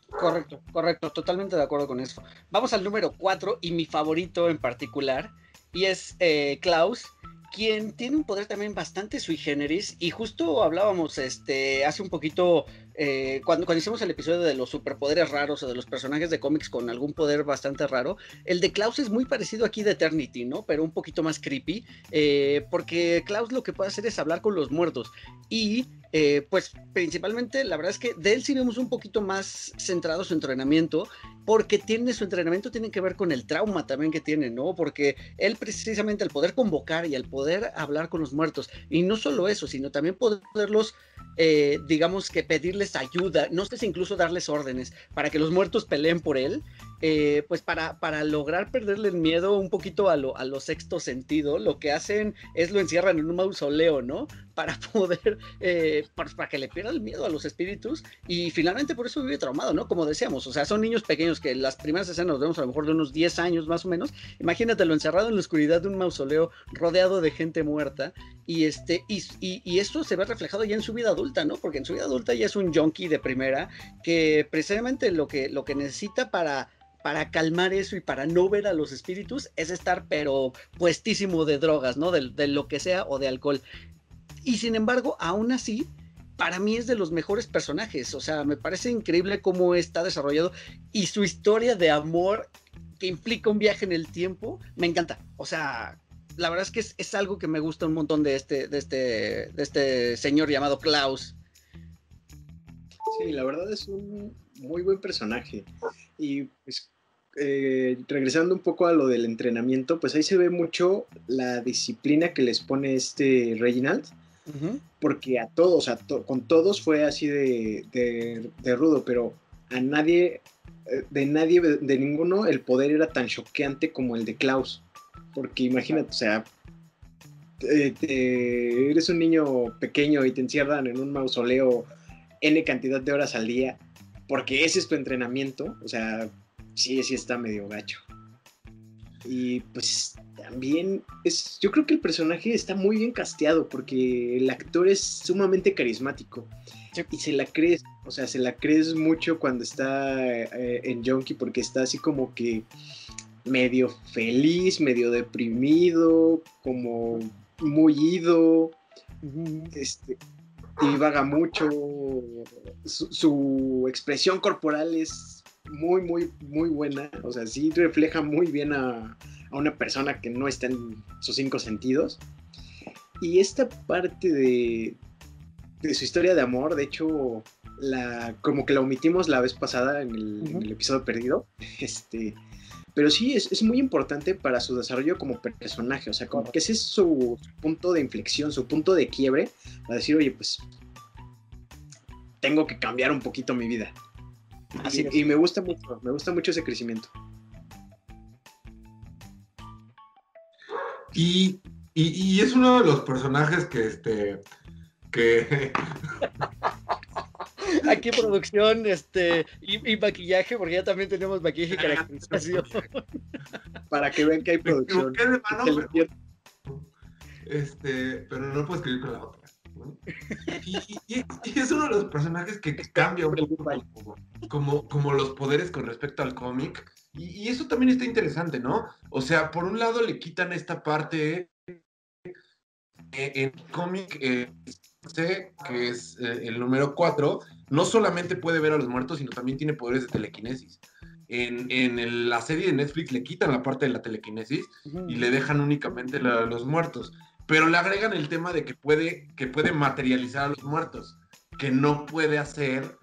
[SPEAKER 1] Correcto, correcto, totalmente de acuerdo con eso. Vamos al número 4 y mi favorito en particular, y es eh, Klaus, quien tiene un poder también bastante sui generis, y justo hablábamos este, hace un poquito eh, cuando, cuando hicimos el episodio de los superpoderes raros o de los personajes de cómics con algún poder bastante raro, el de Klaus es muy parecido aquí de Eternity, ¿no? Pero un poquito más creepy, eh, porque Klaus lo que puede hacer es hablar con los muertos y eh, pues principalmente la verdad es que de él sí vemos un poquito más centrado su entrenamiento, porque tiene su entrenamiento tiene que ver con el trauma también que tiene, ¿no? Porque él precisamente al poder convocar y al poder hablar con los muertos, y no solo eso, sino también poderlos eh, digamos que pedirles ayuda, no sé si incluso darles órdenes para que los muertos peleen por él, eh, pues para, para lograr perderle el miedo un poquito a lo, a lo sexto sentido, lo que hacen es lo encierran en un mausoleo, ¿no? Para poder, eh, para, que le pierda el miedo a los espíritus y finalmente por eso vive traumado, ¿no? Como decíamos, o sea, son niños pequeños que las primeras escenas nos vemos a lo mejor de unos 10 años más o menos, imagínatelo encerrado en la oscuridad de un mausoleo rodeado de gente muerta y, este, y, y, esto se ve reflejado ya en su vida adulta, ¿no? Porque en su vida adulta ya es un junkie de primera que precisamente lo que, lo que necesita para para calmar eso y para no ver a los espíritus es estar pero puestísimo de drogas, ¿no? De, lo que sea o de alcohol. Y sin embargo, aún así, para mí es de los mejores personajes. O sea, me parece increíble cómo está desarrollado y su historia de amor que implica un viaje en el tiempo, me encanta. O sea, la verdad es que es, algo que me gusta un montón de este, de este, de este señor llamado Klaus.
[SPEAKER 2] Sí, la verdad es un muy buen personaje. Y pues eh, regresando un poco a lo del entrenamiento, pues ahí se ve mucho la disciplina que les pone este Reginald, porque a todos, con todos fue así de, rudo, pero a nadie, eh, de nadie, de ninguno, el poder era tan choqueante como el de Klaus, porque imagínate, o sea, eres un niño pequeño y te encierran en un mausoleo N cantidad de horas al día, porque ese es tu entrenamiento, o sea, sí, sí está medio gacho. Y pues también es, yo creo que el personaje está muy bien casteado porque el actor es sumamente carismático y se la crees, o sea, se la crees mucho cuando está eh, en Junkie porque está así como que medio feliz, medio deprimido, como muy ido, este, vaga mucho, su, expresión corporal es muy, muy, muy buena, o sea, sí refleja muy bien a, una persona que no está en sus cinco sentidos. Y esta parte de, de su historia de amor, de hecho, la, como que la omitimos la vez pasada en el, en el episodio perdido, este, pero sí, es, muy importante para su desarrollo como personaje, o sea, como que ese es su punto de inflexión, su punto de quiebre, para decir, oye, pues tengo que cambiar un poquito mi vida. Así y, me gusta mucho, me gusta mucho ese crecimiento.
[SPEAKER 3] Y, y, es uno de los personajes que este que
[SPEAKER 1] Aquí producción este, y, maquillaje, porque ya también tenemos maquillaje y caracterización.
[SPEAKER 2] Para que vean que hay producción.
[SPEAKER 3] Este, pero no puedo escribir con la otra. Y, es uno de los personajes que cambia un poco como, como, los poderes con respecto al cómic. Y, eso también está interesante, ¿no? O sea, por un lado le quitan esta parte eh, en cómic, eh, que es eh, el número 4, no solamente puede ver a los muertos, sino también tiene poderes de telequinesis. En, la serie de Netflix le quitan la parte de la telequinesis y le dejan únicamente a los muertos. Pero le agregan el tema de que puede, que puede materializar a los muertos, que no puede hacer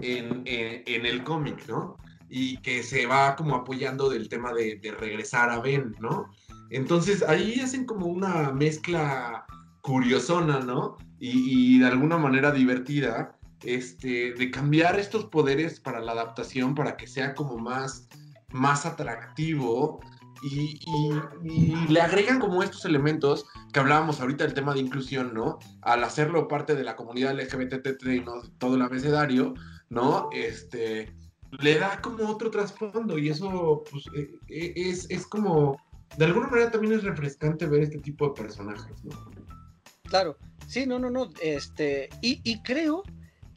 [SPEAKER 3] en, el cómic, ¿no? Y que se va como apoyando del tema de, de regresar a Ben, ¿no? Entonces ahí hacen como una mezcla curiosona, ¿no? y, de alguna manera divertida, este, de cambiar estos poderes para la adaptación, para que sea como más, más atractivo. Y, le agregan como estos elementos que hablábamos ahorita del tema de inclusión, ¿no? Al hacerlo parte de la comunidad LGBT y no todo el abecedario, ¿no? Este, le da como otro trasfondo y eso pues, e, e, es, es como, de alguna manera también es refrescante ver este tipo de personajes, ¿no?
[SPEAKER 1] Claro, sí, no, no, no, este, y, creo,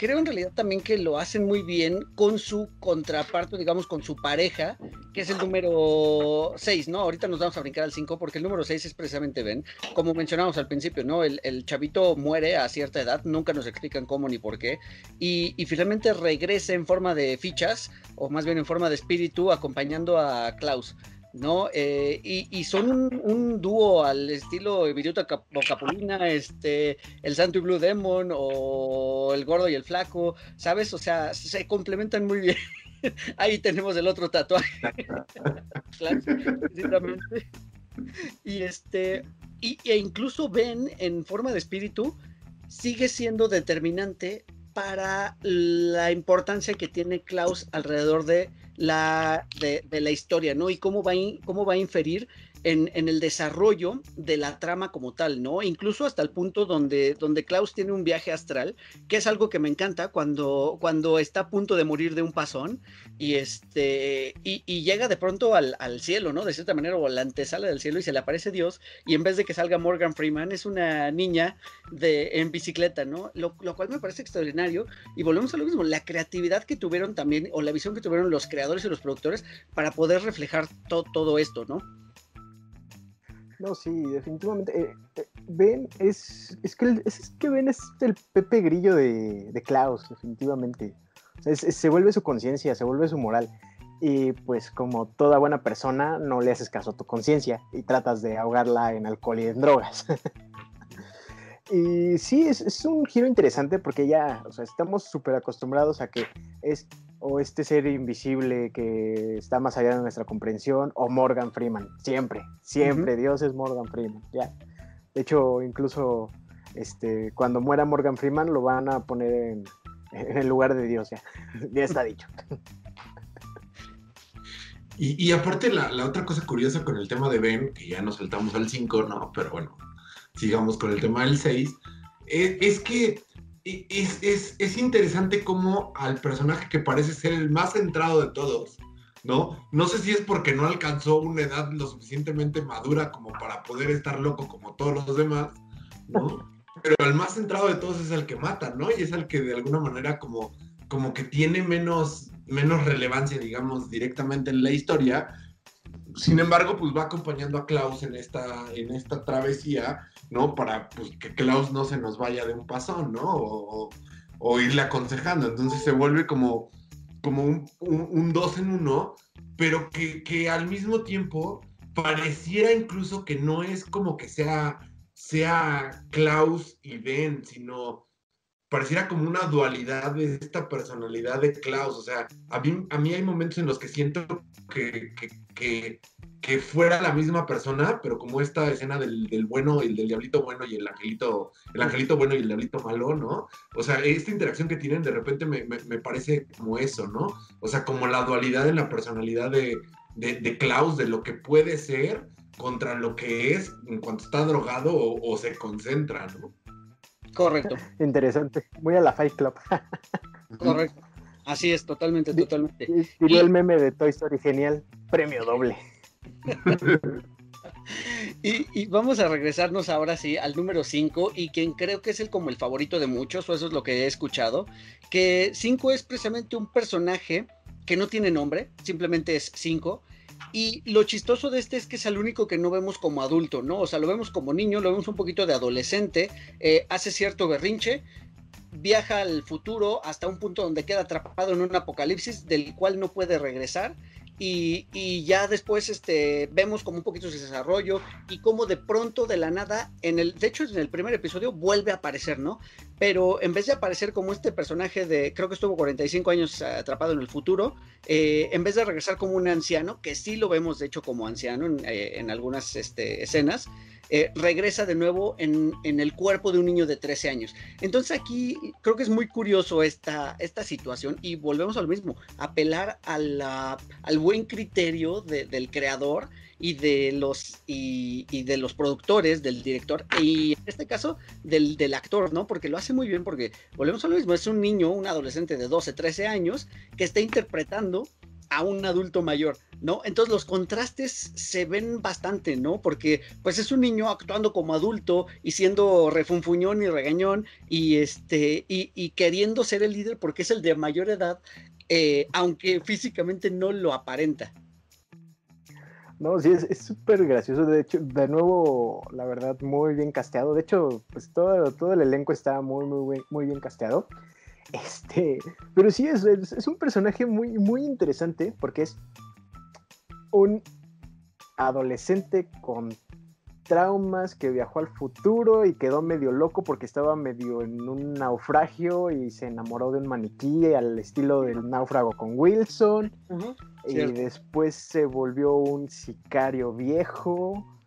[SPEAKER 1] creo en realidad también que lo hacen muy bien con su contraparte, digamos, con su pareja, que es el número 6, ¿no? Ahorita nos vamos a brincar al 5 porque el número 6 es precisamente Ben, como mencionamos al principio, ¿no? El, chavito muere a cierta edad, nunca nos explican cómo ni por qué, y, y, finalmente regresa en forma de fichas, o más bien en forma de espíritu, acompañando a Klaus. ¿No? Eh, y, son un, dúo al estilo Viruta Capulina, este, el Santo y Blue Demon o el Gordo y el Flaco, ¿sabes? O sea, se complementan muy bien. Ahí tenemos el otro tatuaje. Y este, y, e incluso ven en forma de espíritu, sigue siendo determinante para la importancia que tiene Klaus alrededor de la, de, la historia, ¿no? Y cómo va, cómo va a inferir en, el desarrollo de la trama como tal, ¿no? Incluso hasta el punto donde, donde Klaus tiene un viaje astral, que es algo que me encanta cuando, cuando está a punto de morir de un pasón y, este, y, llega de pronto al, cielo, ¿no? De cierta manera, o a la antesala del cielo y se le aparece Dios y en vez de que salga Morgan Freeman, es una niña de, en bicicleta, ¿no? Lo, cual me parece extraordinario y volvemos a lo mismo, la creatividad que tuvieron también o la visión que tuvieron los creadores y los productores para poder reflejar todo esto, ¿no?
[SPEAKER 4] No, sí, definitivamente. Eh, eh, ben es, es que, es, que Ben es el Pepe Grillo de, de Klaus, definitivamente. se vuelve su conciencia, se vuelve su moral. Y pues como toda buena persona, no le haces caso a tu conciencia y tratas de ahogarla en alcohol y en drogas. y sí, es, es, un giro interesante porque ya, o sea, estamos súper acostumbrados a que es o este ser invisible que está más allá de nuestra comprensión, o Morgan Freeman, siempre, siempre, Dios es Morgan Freeman, ya. De hecho, incluso este, cuando muera Morgan Freeman lo van a poner en, el lugar de Dios, ya, ya está dicho.
[SPEAKER 3] Y, aparte la, otra cosa curiosa con el tema de Ben, que ya nos saltamos al 5, ¿no? Pero bueno, sigamos con el tema del 6, es, es que es, es, es, interesante cómo al personaje que parece ser el más centrado de todos, ¿no? No sé si es porque no alcanzó una edad lo suficientemente madura como para poder estar loco como todos los demás, ¿no? Pero el más centrado de todos es el que mata, ¿no? Y es el que de alguna manera como, como que tiene menos, menos relevancia, digamos, directamente en la historia. Sin embargo, pues va acompañando a Klaus en esta, en esta travesía, ¿no? Para pues, que Klaus no se nos vaya de un pasón, ¿no? O, o irle aconsejando. Entonces se vuelve como, como un, dos en uno, pero que, que, al mismo tiempo pareciera incluso que no es como que sea, sea Klaus y Ben, sino pareciera como una dualidad de esta personalidad de Klaus. O sea, a mí, a mí hay momentos en los que siento que, que, que fuera la misma persona, pero como esta escena del, del, bueno y del diablito bueno y el angelito, el angelito bueno y el diablito malo, ¿no? O sea, esta interacción que tienen de repente me, me, me parece como eso, ¿no? O sea, como la dualidad en la personalidad de, de, de, Klaus, de lo que puede ser contra lo que es en cuanto está drogado o, o se concentra, ¿no?
[SPEAKER 1] Correcto.
[SPEAKER 2] Interesante. Voy a la Fight Club.
[SPEAKER 1] Correcto. Así es, totalmente, totalmente.
[SPEAKER 2] Diría y... el meme de Toy Story genial, premio doble.
[SPEAKER 1] y, vamos a regresarnos ahora sí al número 5 y quien creo que es el como el favorito de muchos, o eso es lo que he escuchado, que 5 es precisamente un personaje que no tiene nombre, simplemente es 5. Y lo chistoso de este es que es el único que no vemos como adulto, ¿no? O sea, lo vemos como niño, lo vemos un poquito de adolescente, eh, hace cierto berrinche, viaja al futuro hasta un punto donde queda atrapado en un apocalipsis del cual no puede regresar. Y, ya después este, vemos como un poquito su desarrollo y cómo de pronto de la nada, en el, de hecho en el primer episodio vuelve a aparecer, ¿no? Pero en vez de aparecer como este personaje de, creo que estuvo 45 años atrapado en el futuro, eh, en vez de regresar como un anciano, que sí lo vemos de hecho como anciano en, eh, en algunas este, escenas, eh, regresa de nuevo en, en, el cuerpo de un niño de 13 años. Entonces aquí creo que es muy curioso esta, esta situación y volvemos al mismo, apelar a al buen criterio de, del creador y de los y, y, de los productores, del director y en este caso del, del, actor, ¿no? Porque lo hace muy bien porque volvemos a lo mismo, es un niño, un adolescente de 12, 13 años que está interpretando a un adulto mayor, ¿no? Entonces los contrastes se ven bastante, ¿no? Porque pues es un niño actuando como adulto y siendo refunfuñón y regañón y este y, queriendo ser el líder porque es el de mayor edad, eh, aunque físicamente no lo aparenta.
[SPEAKER 2] No, sí, es súper gracioso. De hecho, de nuevo, la verdad, muy bien casteado. De hecho, pues todo, todo el elenco está muy, muy, muy bien casteado. Este, pero sí, es, es, es, un personaje muy, muy interesante porque es un adolescente con traumas que viajó al futuro y quedó medio loco porque estaba medio en un naufragio y se enamoró de un maniquí al estilo del náufrago con Wilson. Uh -huh, y después se volvió un sicario viejo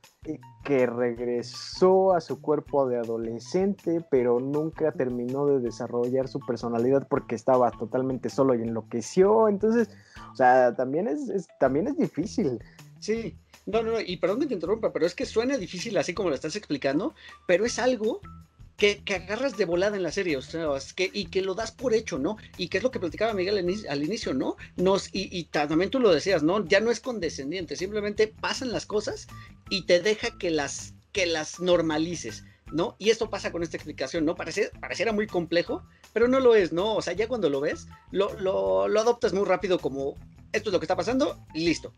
[SPEAKER 2] que regresó a su cuerpo de adolescente, pero nunca terminó de desarrollar su personalidad porque estaba totalmente solo y enloqueció. Entonces, o sea, también es, es también es difícil.
[SPEAKER 1] Sí, no, no, no, y perdón que te interrumpa, pero es que suena difícil así como lo estás explicando, pero es algo que, que, agarras de volada en la serie, o sea, que, y que lo das por hecho, ¿no? Y que es lo que platicaba Miguel al, al inicio, ¿no? Nos, y, y, también tú lo decías, ¿no? Ya no es condescendiente, simplemente pasan las cosas y te deja que las, que las normalices, ¿no? Y esto pasa con esta explicación, ¿no? Parece, pareciera muy complejo, pero no lo es, ¿no? O sea, ya cuando lo ves, lo, lo, lo adoptas muy rápido como, esto es lo que está pasando, y listo.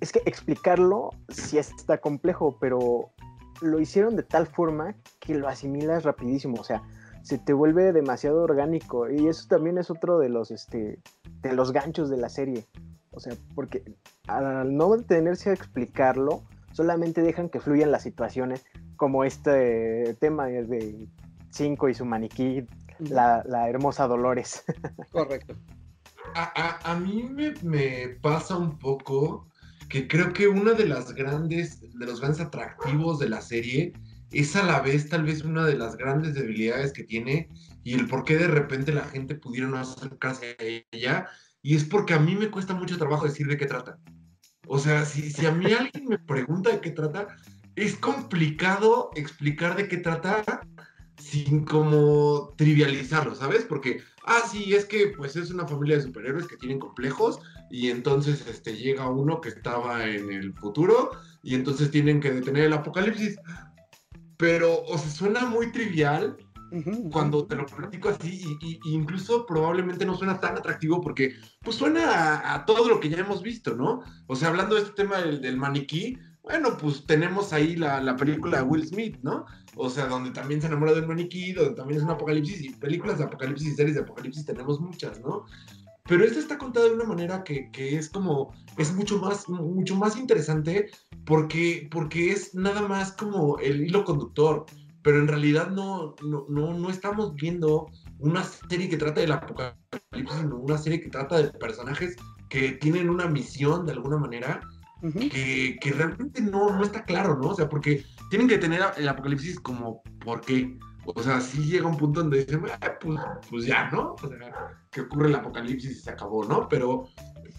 [SPEAKER 2] Es que explicarlo sí está complejo, pero lo hicieron de tal forma que lo asimilas rapidísimo, o sea, se te vuelve demasiado orgánico y eso también es otro de los, este, de los ganchos de la serie, o sea, porque al no detenerse a explicarlo, solamente dejan que fluyan las situaciones, como este tema de Cinco y su maniquí, la, la hermosa Dolores.
[SPEAKER 1] Correcto.
[SPEAKER 3] A, a, a mí me, me pasa un poco que creo que uno de las grandes, de los grandes atractivos de la serie es a la vez tal vez una de las grandes debilidades que tiene y el por qué de repente la gente pudiera no acercarse a ella y es porque a mí me cuesta mucho trabajo decir de qué trata. O sea, si, si a mí alguien me pregunta de qué trata, es complicado explicar de qué trata sin como trivializarlo, ¿sabes? Porque, ah, sí, es que pues es una familia de superhéroes que tienen complejos y entonces este, llega uno que estaba en el futuro y entonces tienen que detener el apocalipsis. Pero, o sea, suena muy trivial cuando te lo platico así, y, incluso probablemente no suena tan atractivo porque pues suena a, todo lo que ya hemos visto, ¿no? O sea, hablando de este tema del, maniquí, bueno, pues tenemos ahí la, la, película de Will Smith, ¿no? O sea, donde también se enamora del maniquí, donde también es un apocalipsis, y películas de apocalipsis y series de apocalipsis tenemos muchas, ¿no? Pero esta está contada de una manera que, que, es como, es mucho más, mucho más interesante porque, porque es nada más como el hilo conductor pero en realidad no, no, no, estamos viendo una serie que trata del apocalipsis, sino una serie que trata de personajes que tienen una misión de alguna manera que, realmente no, no está claro, ¿no? O sea, porque tienen que tener el apocalipsis como, ¿por qué? O sea, sí llega un punto donde dicen, pues, pues, ya, ¿no? O sea, que ocurre el apocalipsis y se acabó, ¿no? Pero,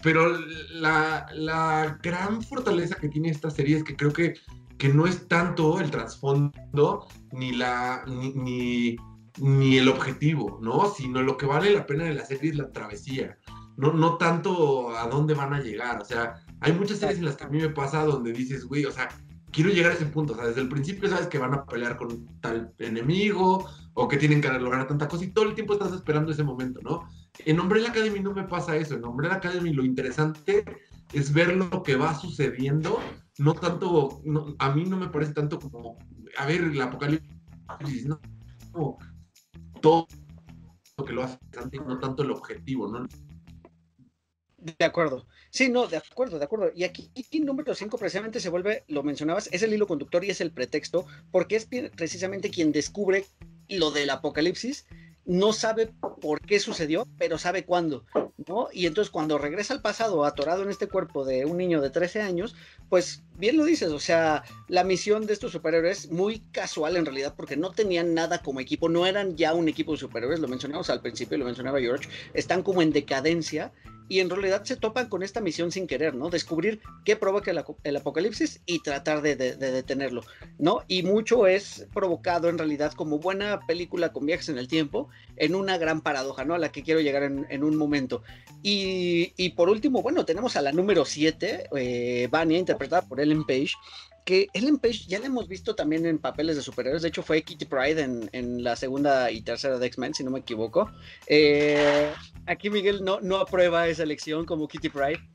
[SPEAKER 3] pero la, la gran fortaleza que tiene esta serie es que creo que que no es tanto el trasfondo ni, la, ni, ni, el objetivo, ¿no? Sino lo que vale la pena de la serie es la travesía, no, no tanto a dónde van a llegar, o sea, hay muchas series en las que a mí me pasa donde dices, güey, o sea, quiero llegar a ese punto, o sea, desde el principio sabes que van a pelear con tal enemigo o que tienen que lograr tanta cosa y todo el tiempo estás esperando ese momento, ¿no? En Umbrella Academy no me pasa eso, en Umbrella Academy lo interesante es ver lo que va sucediendo no tanto, a mí no me parece tanto como, a ver, el apocalipsis, no, todo lo que lo hace no tanto el objetivo, ¿no?
[SPEAKER 1] De acuerdo. Sí, no, de acuerdo, de acuerdo. Y aquí, aquí número 5 precisamente se vuelve, lo mencionabas, es el hilo conductor y es el pretexto, porque es precisamente quien descubre lo del apocalipsis no sabe por qué sucedió, pero sabe cuándo, ¿no? Y entonces cuando regresa al pasado atorado en este cuerpo de un niño de 13 años, pues bien lo dices, o sea, la misión de estos superhéroes muy casual en realidad porque no tenían nada como equipo, no eran ya un equipo de superhéroes, lo mencionamos al principio, lo mencionaba George, están como en decadencia y en realidad se topan con esta misión sin querer, ¿no? Descubrir qué provoca el, apocalipsis y tratar de, detenerlo, ¿no? Y mucho es provocado en realidad como buena película con viajes en el tiempo, en una gran paradoja, ¿no? A la que quiero llegar en, un momento. Y, por último, bueno, tenemos a la número 7, eh, Vania, interpretada por Ellen Page, que Ellen Page ya la hemos visto también en papeles de superhéroes. De hecho, fue Kitty Pride en, la segunda y tercera de X-Men, si no me equivoco. Eh, aquí Miguel no, no aprueba esa elección como Kitty Pride.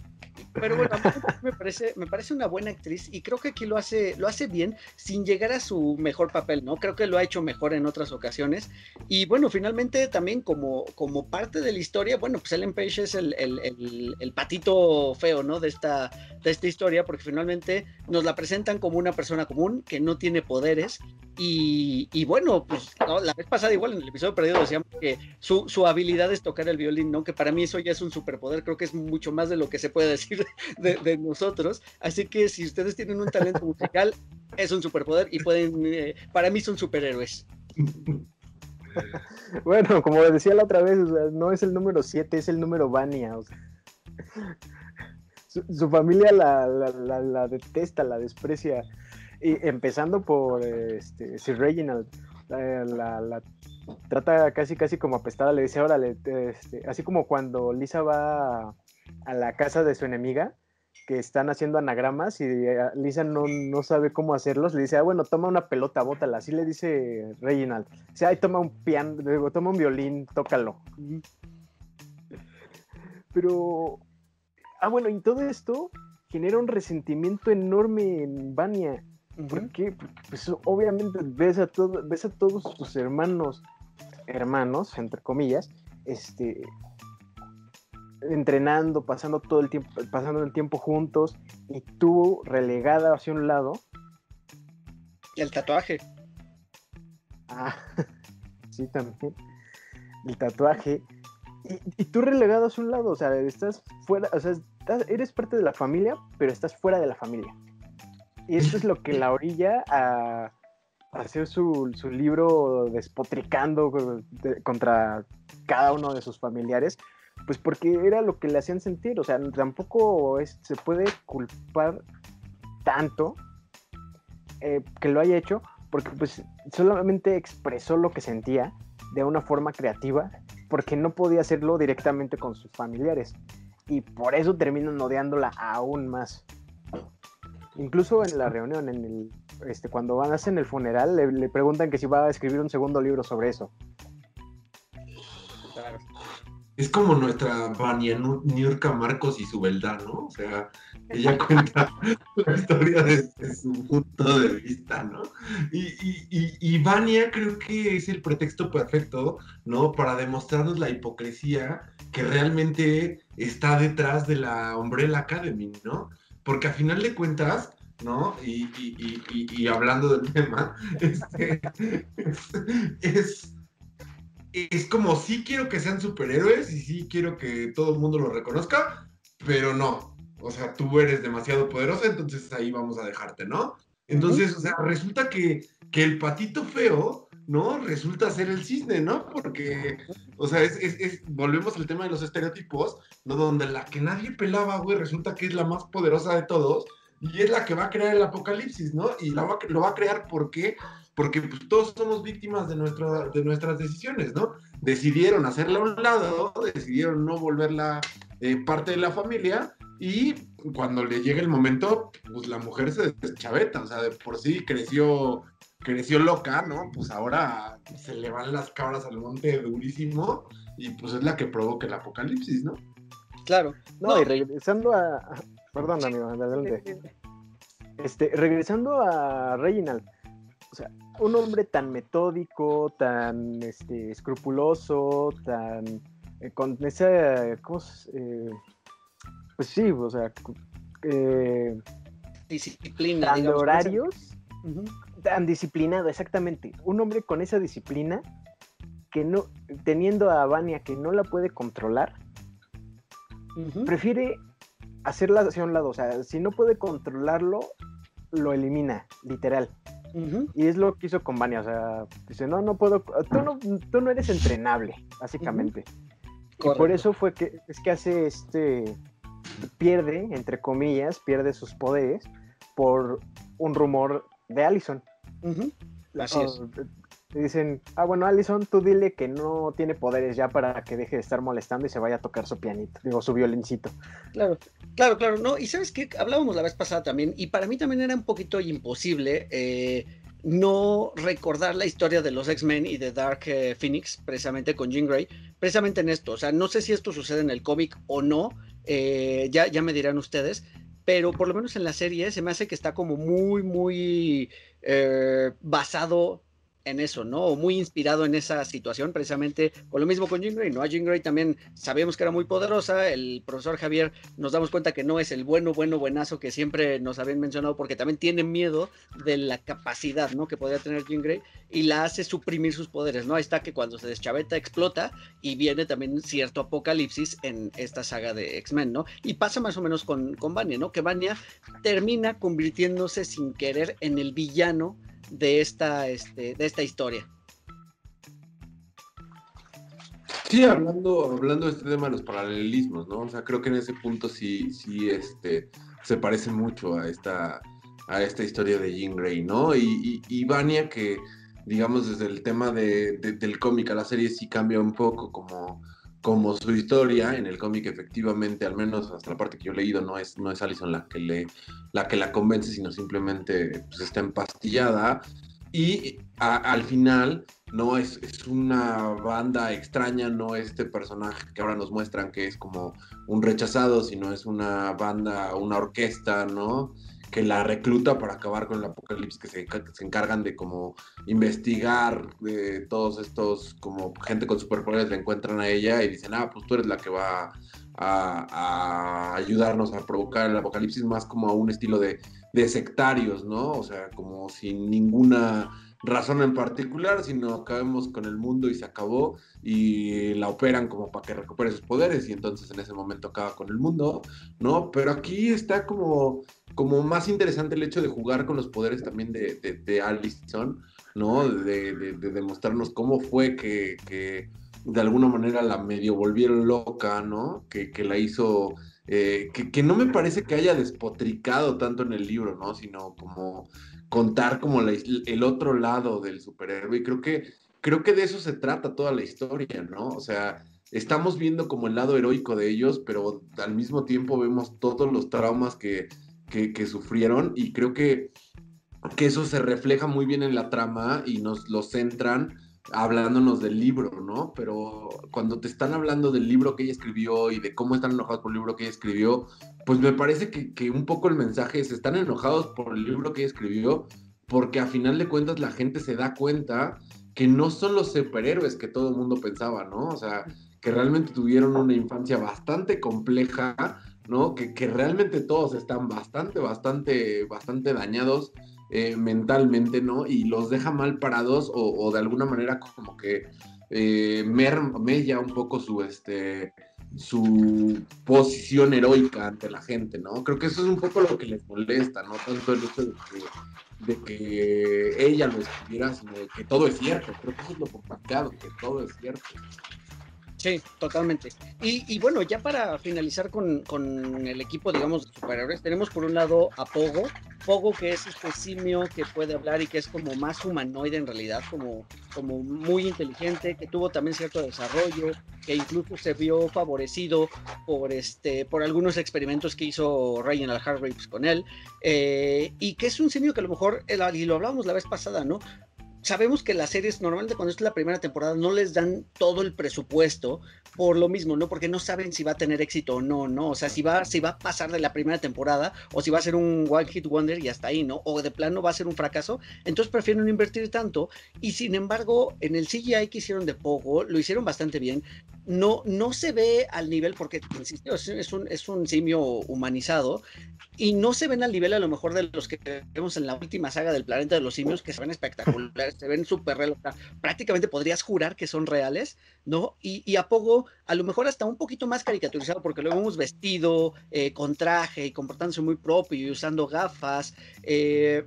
[SPEAKER 1] Pero bueno, me parece, me parece una buena actriz y creo que aquí lo hace, lo hace bien sin llegar a su mejor papel, ¿no? Creo que lo ha hecho mejor en otras ocasiones. Y bueno, finalmente también como, como parte de la historia, bueno, pues Ellen Page es el, el, el, patito feo, ¿no? De esta, de esta historia, porque finalmente nos la presentan como una persona común que no tiene poderes. Y, bueno, pues la vez pasada igual en el episodio perdido decíamos que su, su habilidad es tocar el violín, ¿no? Que para mí eso ya es un superpoder, creo que es mucho más de lo que se puede decir de, nosotros. Así que si ustedes tienen un talento musical, es un superpoder y pueden, eh, para mí son superhéroes.
[SPEAKER 2] Bueno, como decía la otra vez, no es el número 7, es el número Vania. su, familia la, detesta, la desprecia. Y empezando por este, Sir Reginald, la, trata casi casi como apestada, le dice, órale, este, así como cuando Lisa va a la casa de su enemiga, que están haciendo anagramas y eh, Lisa no, no, sabe cómo hacerlos, le dice, ah, bueno, toma una pelota, bótala, así le dice Reginald. Dice, ay, toma un piano, toma un violín, tócalo. Pero, ah, bueno, y todo esto genera un resentimiento enorme en Vania. ¿Por qué? pues obviamente ves a, todo, ves a todos tus hermanos, hermanos, entre comillas, este, entrenando, pasando todo el tiempo, pasando el tiempo juntos, y tú relegada hacia un lado.
[SPEAKER 1] Y el tatuaje.
[SPEAKER 2] Ah, sí, también. El tatuaje. Y, tú relegado hacia un lado, o sea, estás fuera, o sea, eres parte de la familia, pero estás fuera de la familia. Y eso es lo que la orilla a, hacer su, su libro despotricando contra cada uno de sus familiares, pues porque era lo que le hacían sentir, o sea, tampoco se puede culpar tanto eh, que lo haya hecho porque pues solamente expresó lo que sentía de una forma creativa porque no podía hacerlo directamente con sus familiares y por eso terminan odiándola aún más. Incluso en la reunión, en el, este, cuando van a hacer el funeral, le, le preguntan que si va a escribir un segundo libro sobre eso.
[SPEAKER 1] Claro.
[SPEAKER 3] Es como nuestra Vania Nu- Niurka Marcos y su verdad, ¿no? O sea, ella cuenta la historia desde su punto de vista, ¿no? Y, y, y, y Vania creo que es el pretexto perfecto, ¿no? Para demostrarnos la hipocresía que realmente está detrás de la Umbrella Academy, ¿no? Porque a final de cuentas, ¿no? Y, y, y, y- y hablando del tema, este, es, es como sí quiero que sean superhéroes y sí quiero que todo el mundo lo reconozca, pero no. O sea, tú eres demasiado poderosa, entonces ahí vamos a dejarte, ¿no? Entonces, o sea, resulta que, que el patito feo, ¿no? Resulta ser el cisne, ¿no? Porque, o sea, es, es- es- volvemos al tema de los estereotipos, ¿no? Donde la que nadie pelaba, güey, resulta que es la más poderosa de todos y es la que va a crear el apocalipsis, ¿no? Y la va lo va a crear porque porque todos somos víctimas de, nuestra, de nuestras decisiones, ¿no? Decidieron hacerla a un lado, decidieron no volverla eh, parte de la familia y cuando le llega el momento, pues la mujer se deschaveta, o sea, de por sí creció, creció loca, ¿no? Pues ahora se le van las cabras al monte durísimo y pues es la que provoca el apocalipsis, ¿no?
[SPEAKER 1] Claro.
[SPEAKER 2] No,
[SPEAKER 1] No.
[SPEAKER 2] y regresando a. Perdón, amigo, adelante. Este, regresando a Reginald, o sea, un hombre tan metódico, tan este, escrupuloso, tan eh, con esa, ¿cómo se- eh, pues sí, o sea, eh,
[SPEAKER 1] Disciplina.
[SPEAKER 2] tan de
[SPEAKER 1] digamos,
[SPEAKER 2] horarios,
[SPEAKER 1] Ujú.
[SPEAKER 2] Tan disciplinado, exactamente. Un hombre con esa disciplina que no, teniendo a Vania que no la puede controlar, prefiere hacerla hacia un lado. O sea, si no puede controlarlo, lo elimina, literal. Y es lo que hizo con Vania. O sea, dice, no, no puedo, tú no, tú no eres entrenable, básicamente. Y por eso fue que es que hace este, pierde, entre comillas, pierde sus poderes por un rumor de Allison.
[SPEAKER 1] Así es.
[SPEAKER 2] Oh, dicen, ah, bueno, Allison, tú dile que no tiene poderes ya para que deje de estar molestando y se vaya a tocar su pianito, digo, su violincito.
[SPEAKER 1] Claro, claro, claro, no, y sabes qué, hablábamos la vez pasada también, y para mí también era un poquito imposible eh, no recordar la historia de los X-Men y de Dark eh, Phoenix, precisamente con Jean Grey, precisamente en esto, o sea, no sé si esto sucede en el cómic o no, eh, ya, ya me dirán ustedes, pero por lo menos en la serie se me hace que está como muy, muy eh, basado en eso, ¿no? O muy inspirado en esa situación, precisamente con lo mismo con Jean Grey, ¿no? A Jean Grey también sabíamos que era muy poderosa, el profesor Javier nos damos cuenta que no es el bueno, bueno, buenazo que siempre nos habían mencionado, porque también tiene miedo de la capacidad, ¿no? Que podría tener Jean Grey y la hace suprimir sus poderes, ¿no? Ahí está que cuando se deschaveta explota y viene también cierto apocalipsis en esta saga de X-Men, ¿no? Y pasa más o menos con, con Vanya, ¿no? Que Vanya termina convirtiéndose sin querer en el villano de esta, este, de esta historia.
[SPEAKER 3] Sí, hablando, hablando de este tema de los paralelismos, ¿no? O sea, creo que en ese punto sí, sí, este, se parece mucho a esta, a esta historia de Jean Grey, ¿no? Y, y, Vania que, digamos, desde el tema de- del cómic a la serie sí cambia un poco como, como su historia. En el cómic, efectivamente, al menos hasta la parte que yo he leído, no es, no es Allison la que, le, la que la convence, sino simplemente pues, está empastillada. Y a- al final, no es, es una banda extraña, no este personaje que ahora nos muestran que es como un rechazado, sino es una banda, una orquesta, ¿no? Que la recluta para acabar con el apocalipsis, que se, se encargan de como investigar eh, todos estos, como gente con superpoderes le encuentran a ella y dicen, ah, pues tú eres la que va a, a ayudarnos a provocar el apocalipsis, más como a un estilo de, de sectarios, ¿no? O sea, como sin ninguna razón en particular, sino acabemos con el mundo y se acabó y la operan como para que recupere sus poderes y entonces en ese momento acaba con el mundo, ¿no? Pero aquí está como, como más interesante el hecho de jugar con los poderes también de, de, de Allison, ¿no? De, de, de demostrarnos cómo fue que, que de alguna manera la medio volvieron loca, ¿no? Que, que la hizo eh, que, no me parece que haya despotricado tanto en el libro, ¿no? Sino como contar como el otro lado del superhéroe. Y creo que, creo que de eso se trata toda la historia, ¿no? O sea, estamos viendo como el lado heroico de ellos, pero al mismo tiempo vemos todos los traumas que, que, sufrieron y creo que, que eso se refleja muy bien en la trama y nos lo centran hablándonos del libro, ¿no? Pero cuando te están hablando del libro que ella escribió y de cómo están enojados por el libro que ella escribió, pues me parece que, que un poco el mensaje es, están enojados por el libro que escribió, porque a final de cuentas la gente se da cuenta que no son los superhéroes que todo el mundo pensaba, ¿no? O sea, que realmente tuvieron una infancia bastante compleja, ¿no? Que, que realmente todos están bastante, bastante, bastante dañados eh, mentalmente, ¿no? Y los deja mal parados o, de alguna manera como que eh, mella un poco su, este, su posición heroica ante la gente, ¿no? Creo que eso es un poco lo que les molesta, ¿no? Tanto el hecho de que, ella lo escribiera, sino de que todo es cierto. Creo que eso es lo complicado, que todo es cierto.
[SPEAKER 1] Sí, totalmente. Y, bueno, ya para finalizar con, el equipo, digamos, de superhéroes, tenemos por un lado a Pogo. Pogo, que es este simio que puede hablar y que es como más humanoide en realidad, como, como muy inteligente, que tuvo también cierto desarrollo, que incluso se vio favorecido por, este, por algunos experimentos que hizo Reginald Hargraves con él, eh, y que es un simio que a lo mejor, y lo hablábamos la vez pasada, ¿no? Sabemos que las series normalmente cuando es la primera temporada no les dan todo el presupuesto por lo mismo, ¿no? Porque no saben si va a tener éxito o no, ¿no? O sea, si va, si va a pasar de la primera temporada o si va a ser un One Hit Wonder y hasta ahí, ¿no? O de plano va a ser un fracaso. Entonces prefieren no invertir tanto y sin embargo en el CGI que hicieron de Pogo lo hicieron bastante bien. No, no se ve al nivel, porque es un, es un simio humanizado, y no se ven al nivel a lo mejor de los que vemos en la última saga del planeta de los simios, que se ven espectaculares, se ven súper reales, prácticamente podrías jurar que son reales, ¿no? Y, a Pogo, a lo mejor hasta un poquito más caricaturizado, porque lo hemos vestido eh, con traje y comportándose muy propio y usando gafas, eh,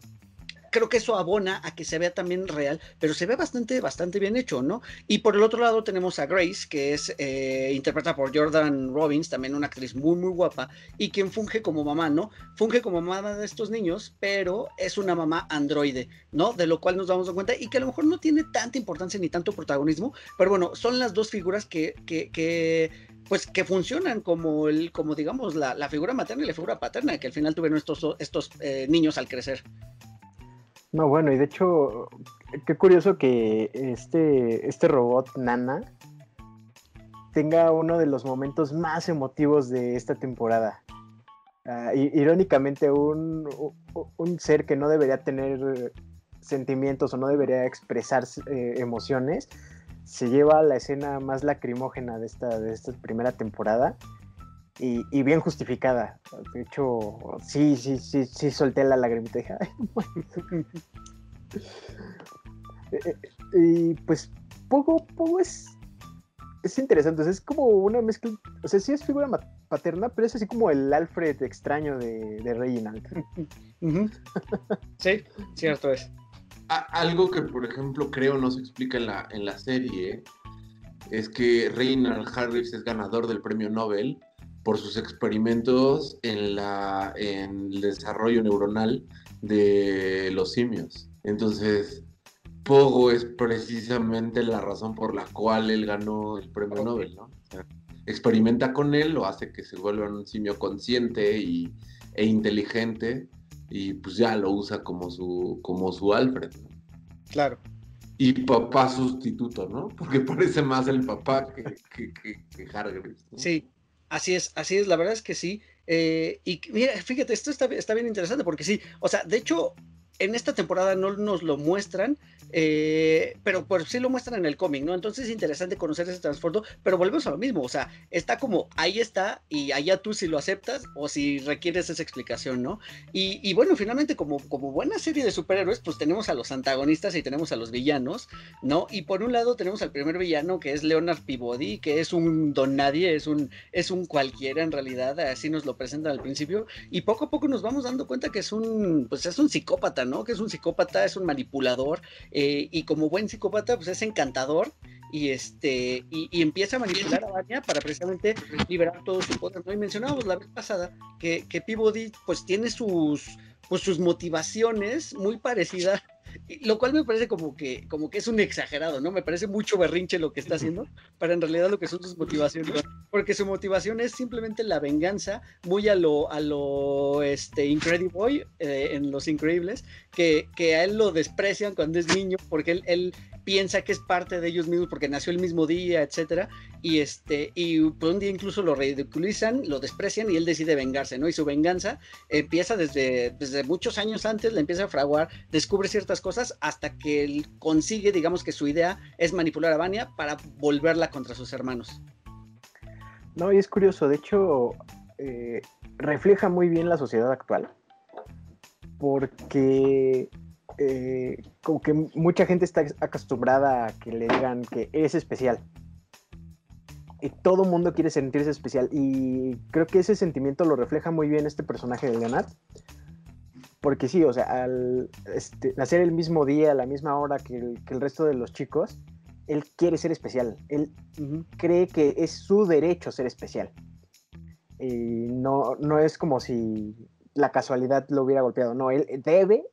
[SPEAKER 1] creo que eso abona a que se vea también real, pero se ve bastante, bastante bien hecho, ¿no? Y por el otro lado tenemos a Grace, que es eh, interpretada por Jordan Robbins, también una actriz muy, muy guapa, y quien funge como mamá, ¿no? Funge como mamá de estos niños, pero es una mamá androide, ¿no? De lo cual nos damos cuenta y que a lo mejor no tiene tanta importancia ni tanto protagonismo, pero bueno, son las dos figuras que, que, pues que funcionan como el, como digamos, la, figura materna y la figura paterna, que al final tuvieron estos, estos eh, niños al crecer.
[SPEAKER 4] No, bueno, y de hecho, qué curioso que este, este robot Nana tenga uno de los momentos más emotivos de esta temporada. Ah, irónicamente, un, ser que no debería tener sentimientos o no debería expresar eh, emociones, se lleva a la escena más lacrimógena de esta, de esta primera temporada y, bien justificada. De hecho, sí, sí, sí, sí solté la lagrimita. Eh, eh, y pues poco, poco es, es interesante. es como una mezcla. O sea, sí es figura paterna, pero es así como el Alfred extraño de, de Reginald.
[SPEAKER 1] sí, cierto es.
[SPEAKER 3] algo que, por ejemplo, creo no se explica en la, en la serie es que Reginald Harris es ganador del premio Nobel por sus experimentos en, la, en el desarrollo neuronal de los simios. Entonces, Pogo es precisamente la razón por la cual él ganó el premio Nobel, ¿no? experimenta con él, lo hace que se vuelva un simio consciente y, e inteligente y pues ya lo usa como su, como su Alfred.
[SPEAKER 1] Claro.
[SPEAKER 3] Y papá sustituto, ¿no? Porque parece más el papá que, que, que,
[SPEAKER 1] Sí, Así es, así es, la verdad es que sí. Eh, y mira, fíjate, esto está, está bien interesante porque sí, o sea, de hecho, en esta temporada no nos lo muestran, eh, pero pues sí lo muestran en el cómic, ¿no? Entonces es interesante conocer ese transporte, pero volvemos a lo mismo, o sea, está como ahí está y allá tú si lo aceptas o si requieres esa explicación, ¿no? Y, bueno, finalmente como, como buena serie de superhéroes, pues tenemos a los antagonistas y tenemos a los villanos, ¿no? Y por un lado tenemos al primer villano que es Leonard Peabody, que es un don nadie, es un, es un cualquiera en realidad, así nos lo presentan al principio, y poco a poco nos vamos dando cuenta que es un, pues es un psicópata, ¿no? Que es un psicópata, es un manipulador, eh, y como buen psicópata, pues es encantador y este y, empieza a manipular a Vania para precisamente liberar todo su poder. ¿no? Y mencionábamos la vez pasada que, que Peabody pues tiene sus pues sus motivaciones muy parecidas lo cual me parece como que, como que es un exagerado, ¿no? Me parece mucho berrinche lo que está haciendo, para en realidad lo que son sus motivaciones, porque su motivación es simplemente la venganza, muy a lo, a lo, este, Incredible Boy, eh, en Los Increíbles, que, que a él lo desprecian cuando es niño, porque él, él piensa que es parte de ellos mismos porque nació el mismo día, etcétera, y este y por un día incluso lo ridiculizan, lo desprecian y él decide vengarse, ¿no? Y su venganza empieza desde, desde muchos años antes, le empieza a fraguar, descubre ciertas cosas hasta que él consigue, digamos que su idea es manipular a Vania para volverla contra sus hermanos.
[SPEAKER 2] No, y es curioso, de hecho, eh, refleja muy bien la sociedad actual, porque eh, como que mucha gente está acostumbrada a que le digan que eres especial. Y todo mundo quiere sentirse especial. Y creo que ese sentimiento lo refleja muy bien este personaje de Leonard. Porque sí, o sea, al este, nacer el mismo día, a la misma hora que el, resto de los chicos, él quiere ser especial. Él cree que es su derecho ser especial. Y no, no es como si la casualidad lo hubiera golpeado. No, él debe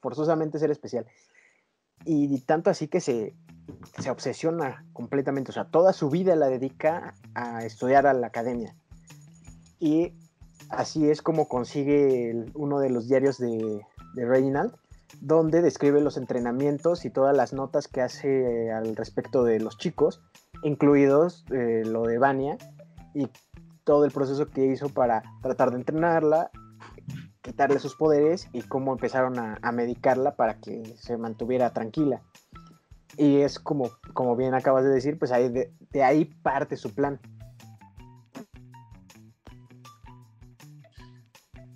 [SPEAKER 2] forzosamente ser especial. Y tanto así que se, se obsesiona completamente, o sea, toda su vida la dedica a estudiar a la academia. Y así es como consigue uno de los diarios de, de, Reginald, donde describe los entrenamientos y todas las notas que hace al respecto de los chicos, incluidos eh, lo de Vania y todo el proceso que hizo para tratar de entrenarla quitarle sus poderes y cómo empezaron a, medicarla para que se mantuviera tranquila. Y es como, como bien acabas de decir, pues ahí de, ahí parte su plan.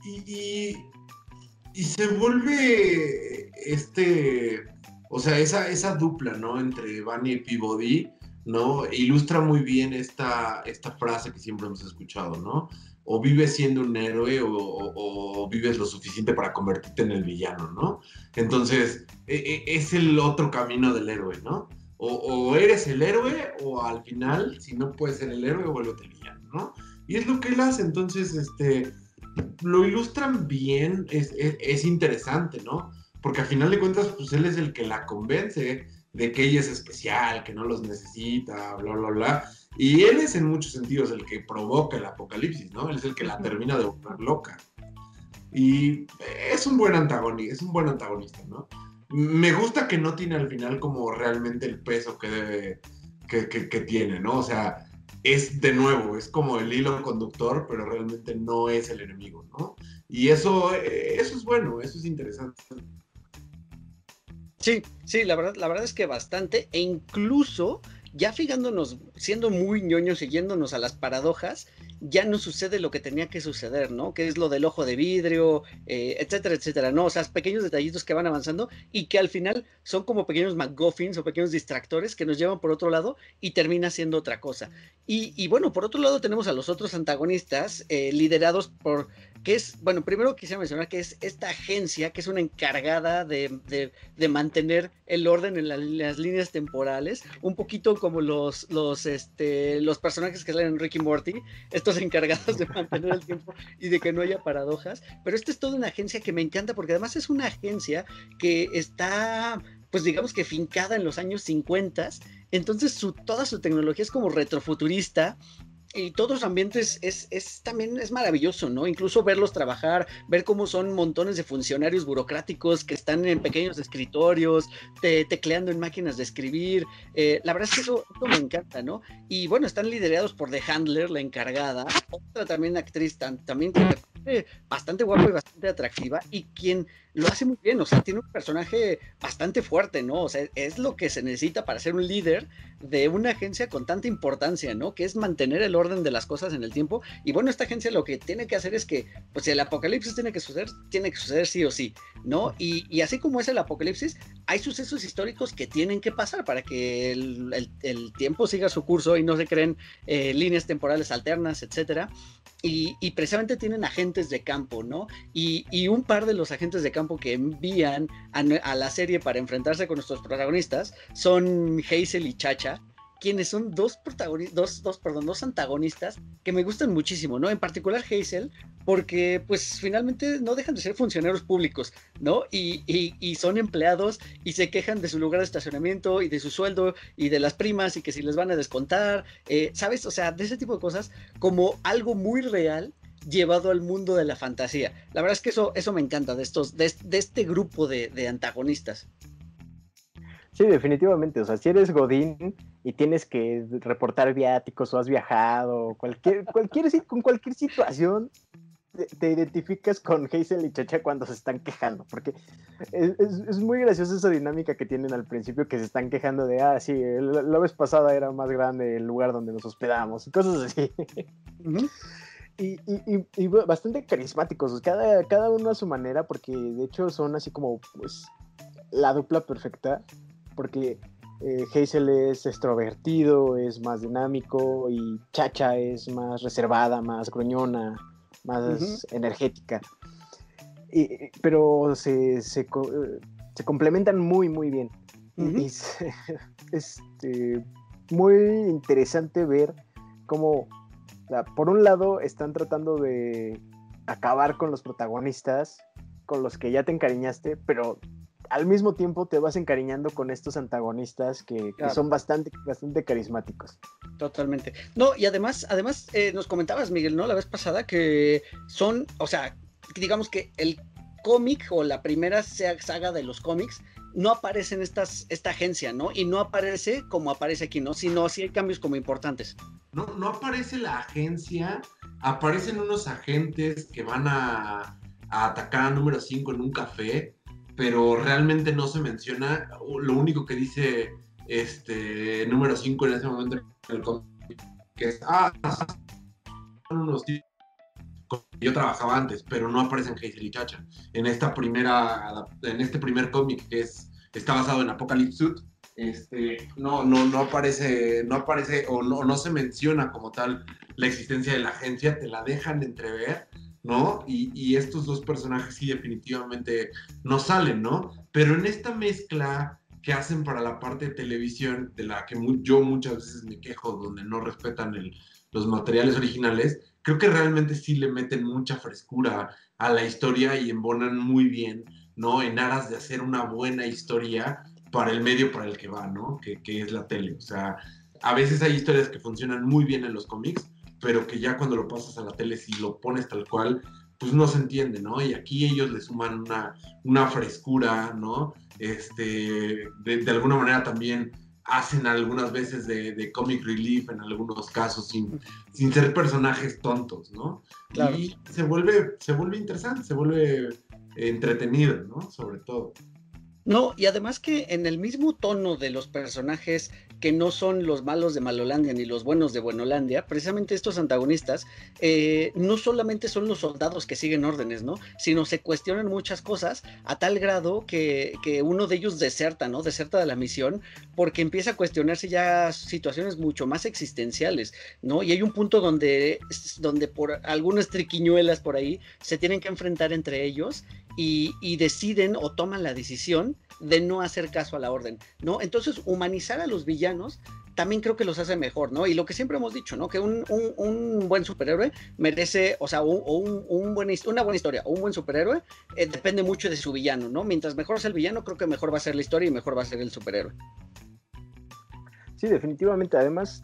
[SPEAKER 3] Y, se vuelve este, o sea, esa, esa dupla, ¿no? Entre Bunny y Peabody, ¿no? Ilustra muy bien esta, esta frase que siempre hemos escuchado, ¿no? O vives siendo un héroe o, vives lo suficiente para convertirte en el villano, ¿no? Entonces, e, e, es el otro camino del héroe, ¿no? O, eres el héroe o al final, si no puedes ser el héroe, vuélvete villano, ¿no? Y es lo que él hace, entonces, este, lo ilustran bien, es, es interesante, ¿no? Porque al final de cuentas, pues él es el que la convence de que ella es especial, que no los necesita, bla, bla, bla. Y él es en muchos sentidos el que provoca el apocalipsis, ¿no? Él es el que la termina de volver loca. Y es un buen antagonista, es un buen antagonista, ¿no? Me gusta que no tiene al final como realmente el peso que debe, que, que, tiene, ¿no? O sea, es de nuevo, es como el hilo conductor, pero realmente no es el enemigo, ¿no? Y eso, eso es bueno, eso es interesante.
[SPEAKER 1] Sí, sí, la verdad, la verdad es que bastante, e incluso ya fijándonos, siendo muy ñoños, siguiéndonos a las paradojas, ya no sucede lo que tenía que suceder, ¿no? Que es lo del ojo de vidrio, eh, etcétera, etcétera, ¿no? O sea, pequeños detallitos que van avanzando y que al final son como pequeños McGuffins o pequeños distractores que nos llevan por otro lado y termina siendo otra cosa. Y, bueno, por otro lado tenemos a los otros antagonistas eh, liderados por que es, bueno, primero quisiera mencionar que es esta agencia que es una encargada de, mantener el orden en, las líneas temporales, un poquito como los, los, este, los personajes que salen en Ricky Morty, estos encargados de mantener el tiempo y de que no haya paradojas, pero esta es toda una agencia que me encanta porque además es una agencia que está pues digamos que fincada en los años 50, entonces su, toda su tecnología es como retrofuturista, y todos los ambientes es, es, también es maravilloso, ¿no? Incluso verlos trabajar, ver cómo son montones de funcionarios burocráticos que están en pequeños escritorios, tecleando en máquinas de escribir. Eh, la verdad es que eso, me encanta, ¿no? Y bueno, están liderados por The Handler, la encargada, otra también actriz también bastante guapa y bastante atractiva y quien lo hace muy bien, o sea, tiene un personaje bastante fuerte, ¿no? O sea, es lo que se necesita para ser un líder de una agencia con tanta importancia, ¿no? Que es mantener el orden de las cosas en el tiempo. Y bueno, esta agencia lo que tiene que hacer es que, pues si el apocalipsis tiene que suceder, tiene que suceder sí o sí, ¿no? Y, así como es el apocalipsis, hay sucesos históricos que tienen que pasar para que el, tiempo siga su curso y no se creen eh, líneas temporales alternas, etcétera. Y, precisamente tienen agentes de campo, ¿no? Y, un par de los agentes de campo que envían a, la serie para enfrentarse con nuestros protagonistas son Hazel y Chacha, quienes son dos dos, dos, perdón, dos antagonistas que me gustan muchísimo, ¿no? En particular Hazel, porque pues finalmente no dejan de ser funcionarios públicos, ¿no? Y, y, son empleados y se quejan de su lugar de estacionamiento y de su sueldo y de las primas y que si les van a descontar, eh, ¿sabes? O sea, de ese tipo de cosas como algo muy real llevado al mundo de la fantasía. La verdad es que eso, eso me encanta de, estos, de, este grupo de, de antagonistas.
[SPEAKER 2] Sí, definitivamente. O sea, si eres Godín y tienes que reportar viáticos o has viajado, cualquier, cualquier, con cualquier situación, te, identificas con Hazel y Chacha cuando se están quejando, porque es, muy graciosa esa dinámica que tienen al principio, que se están quejando de, ah, sí, la, vez pasada era más grande el lugar donde nos hospedamos, y cosas así. Y, y, y, bastante carismáticos, cada, cada uno a su manera, porque de hecho son así como, pues, la dupla perfecta porque eh, Hazel es extrovertido, es más dinámico y Chacha es más reservada, más gruñona, más energética. pero se, se, complementan muy, muy bien. Y es este, muy interesante ver cómo, por un lado, están tratando de acabar con los protagonistas con los que ya te encariñaste, pero al mismo tiempo te vas encariñando con estos antagonistas que, son bastante, bastante carismáticos.
[SPEAKER 1] Totalmente. No, y además, además eh, nos comentabas, Miguel, ¿no? La vez pasada que son, o sea, digamos que el cómic o la primera saga de los cómics no aparece en estas, esta agencia, ¿no? Y no aparece como aparece aquí, ¿no? Sino sí hay cambios como importantes.
[SPEAKER 3] No, no aparece la agencia, aparecen unos agentes que van a, atacar a número 5 en un café pero realmente no se menciona. Lo único que dice este número 5 en ese momento en el que es, ah, unos yo trabajaba antes, pero no aparecen Hazel y Chacha. En esta primera, en este primer cómic que es, está basado en Apocalypse Suit, este, no, no, no aparece, no aparece o no, no se menciona como tal la existencia de la agencia, te la dejan entrever, ¿no? Y, estos dos personajes sí definitivamente no salen, ¿no? Pero en esta mezcla que hacen para la parte de televisión, de la que yo muchas veces me quejo, donde no respetan los materiales originales, creo que realmente sí le meten mucha frescura a la historia y embonan muy bien, ¿no? En aras de hacer una buena historia para el medio para el que va, ¿no? Que, que es la tele. O sea, a veces hay historias que funcionan muy bien en los cómics, pero que ya cuando lo pasas a la tele, si lo pones tal cual, pues no se entiende, ¿no? Y aquí ellos le suman una, una frescura, ¿no? Este, de, alguna manera también hacen algunas veces de, comic relief en algunos casos sin, sin ser personajes tontos, ¿no? Y se vuelve, se vuelve interesante, se vuelve entretenido, ¿no? Sobre todo.
[SPEAKER 1] No, y además que en el mismo tono de los personajes que no son los malos de Malolandia ni los buenos de Buenolandia, precisamente estos antagonistas eh, no solamente son los soldados que siguen órdenes, ¿no? Sino se cuestionan muchas cosas a tal grado que, que uno de ellos deserta, ¿no? Deserta de la misión porque empieza a cuestionarse ya situaciones mucho más existenciales, ¿no? Y hay un punto donde, donde por algunas triquiñuelas por ahí se tienen que enfrentar entre ellos y, deciden o toman la decisión de no hacer caso a la orden, ¿no? Entonces, humanizar a los villanos también creo que los hace mejor, ¿no? Y lo que siempre hemos dicho, ¿no? Que un, buen superhéroe merece, o sea, un, una buena historia o un buen superhéroe eh, depende mucho de su villano, ¿no? Mientras mejor sea el villano, creo que mejor va a ser la historia y mejor va a ser el superhéroe.
[SPEAKER 2] Sí, definitivamente. Además,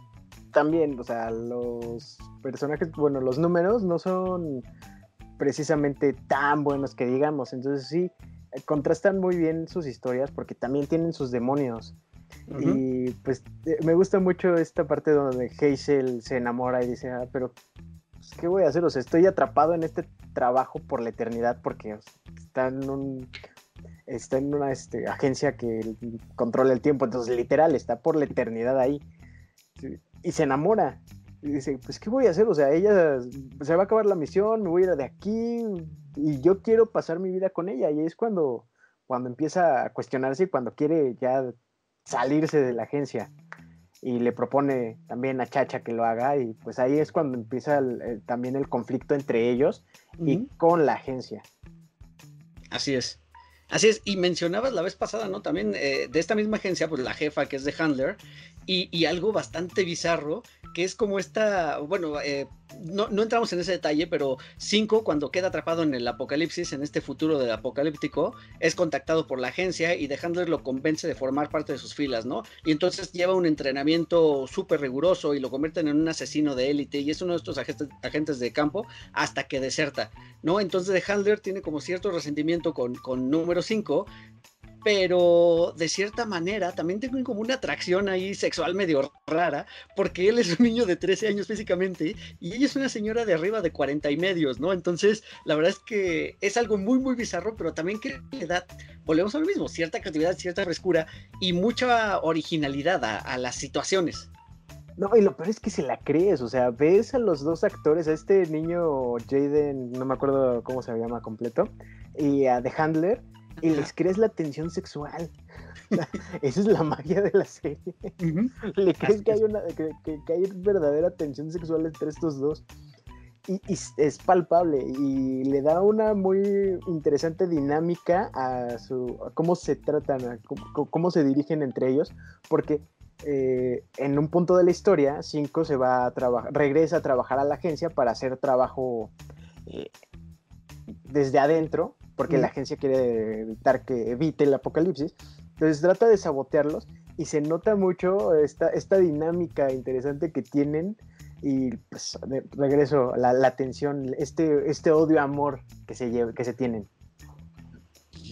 [SPEAKER 2] también, o sea, los personajes, bueno, los números no son precisamente tan buenos que digamos. Entonces sí, eh, contrastan muy bien sus historias porque también tienen sus demonios. Y pues eh, me gusta mucho esta parte donde Hazel se enamora y dice, ah, pero pues, ¿qué voy a hacer? O sea, estoy atrapado en este trabajo por la eternidad porque está en un está en una este, agencia que controla el tiempo, entonces literal está por la eternidad ahí y se enamora y dice, pues, ¿qué voy a hacer? O sea, ella se va a acabar la misión, me voy a ir de aquí y yo quiero pasar mi vida con ella. Y es cuando, cuando empieza a cuestionarse y cuando quiere ya salirse de la agencia. Y le propone también a Chacha que lo haga y pues ahí es cuando empieza también el conflicto entre ellos y con la agencia.
[SPEAKER 1] Así es. Así es, y mencionabas la vez pasada, ¿no? También eh, de esta misma agencia, pues la jefa que es de Handler, y, algo bastante bizarro, que es como esta, bueno, eh, no, entramos en ese detalle, pero Cinco, cuando queda atrapado en el apocalipsis, en este futuro del apocalíptico, es contactado por la agencia y de Handler lo convence de formar parte de sus filas, ¿no? Y entonces lleva un entrenamiento súper riguroso y lo convierten en un asesino de élite y es uno de estos agentes, agentes de campo hasta que deserta, ¿no? Entonces de Handler tiene como cierto resentimiento con, con número 5 pero de cierta manera también tengo como una atracción ahí sexual medio rara, porque él es un niño de 13 años físicamente y ella es una señora de arriba de 40 y medios, ¿no? Entonces, la verdad es que es algo muy, muy bizarro, pero también que le da, volvemos a lo mismo, cierta creatividad, cierta frescura y mucha originalidad a, las situaciones.
[SPEAKER 2] No, y lo peor es que se la crees, o sea, ves a los dos actores, a este niño Jaden, no me acuerdo cómo se llama completo, y a The Handler, y les crees la tensión sexual. Esa es la magia de la serie. Le crees que hay, una, que, hay verdadera tensión sexual entre estos dos. Y, es palpable y le da una muy interesante dinámica a, su, cómo se tratan, a cómo, se dirigen entre ellos, porque eh, en un punto de la historia, Cinco se va a trabajar, regresa a trabajar a la agencia para hacer trabajo eh, desde adentro porque la agencia quiere evitar que evite el apocalipsis. Entonces trata de sabotearlos y se nota mucho esta, esta dinámica interesante que tienen y pues regreso la, la tensión, este, este odio-amor que se, que se tienen.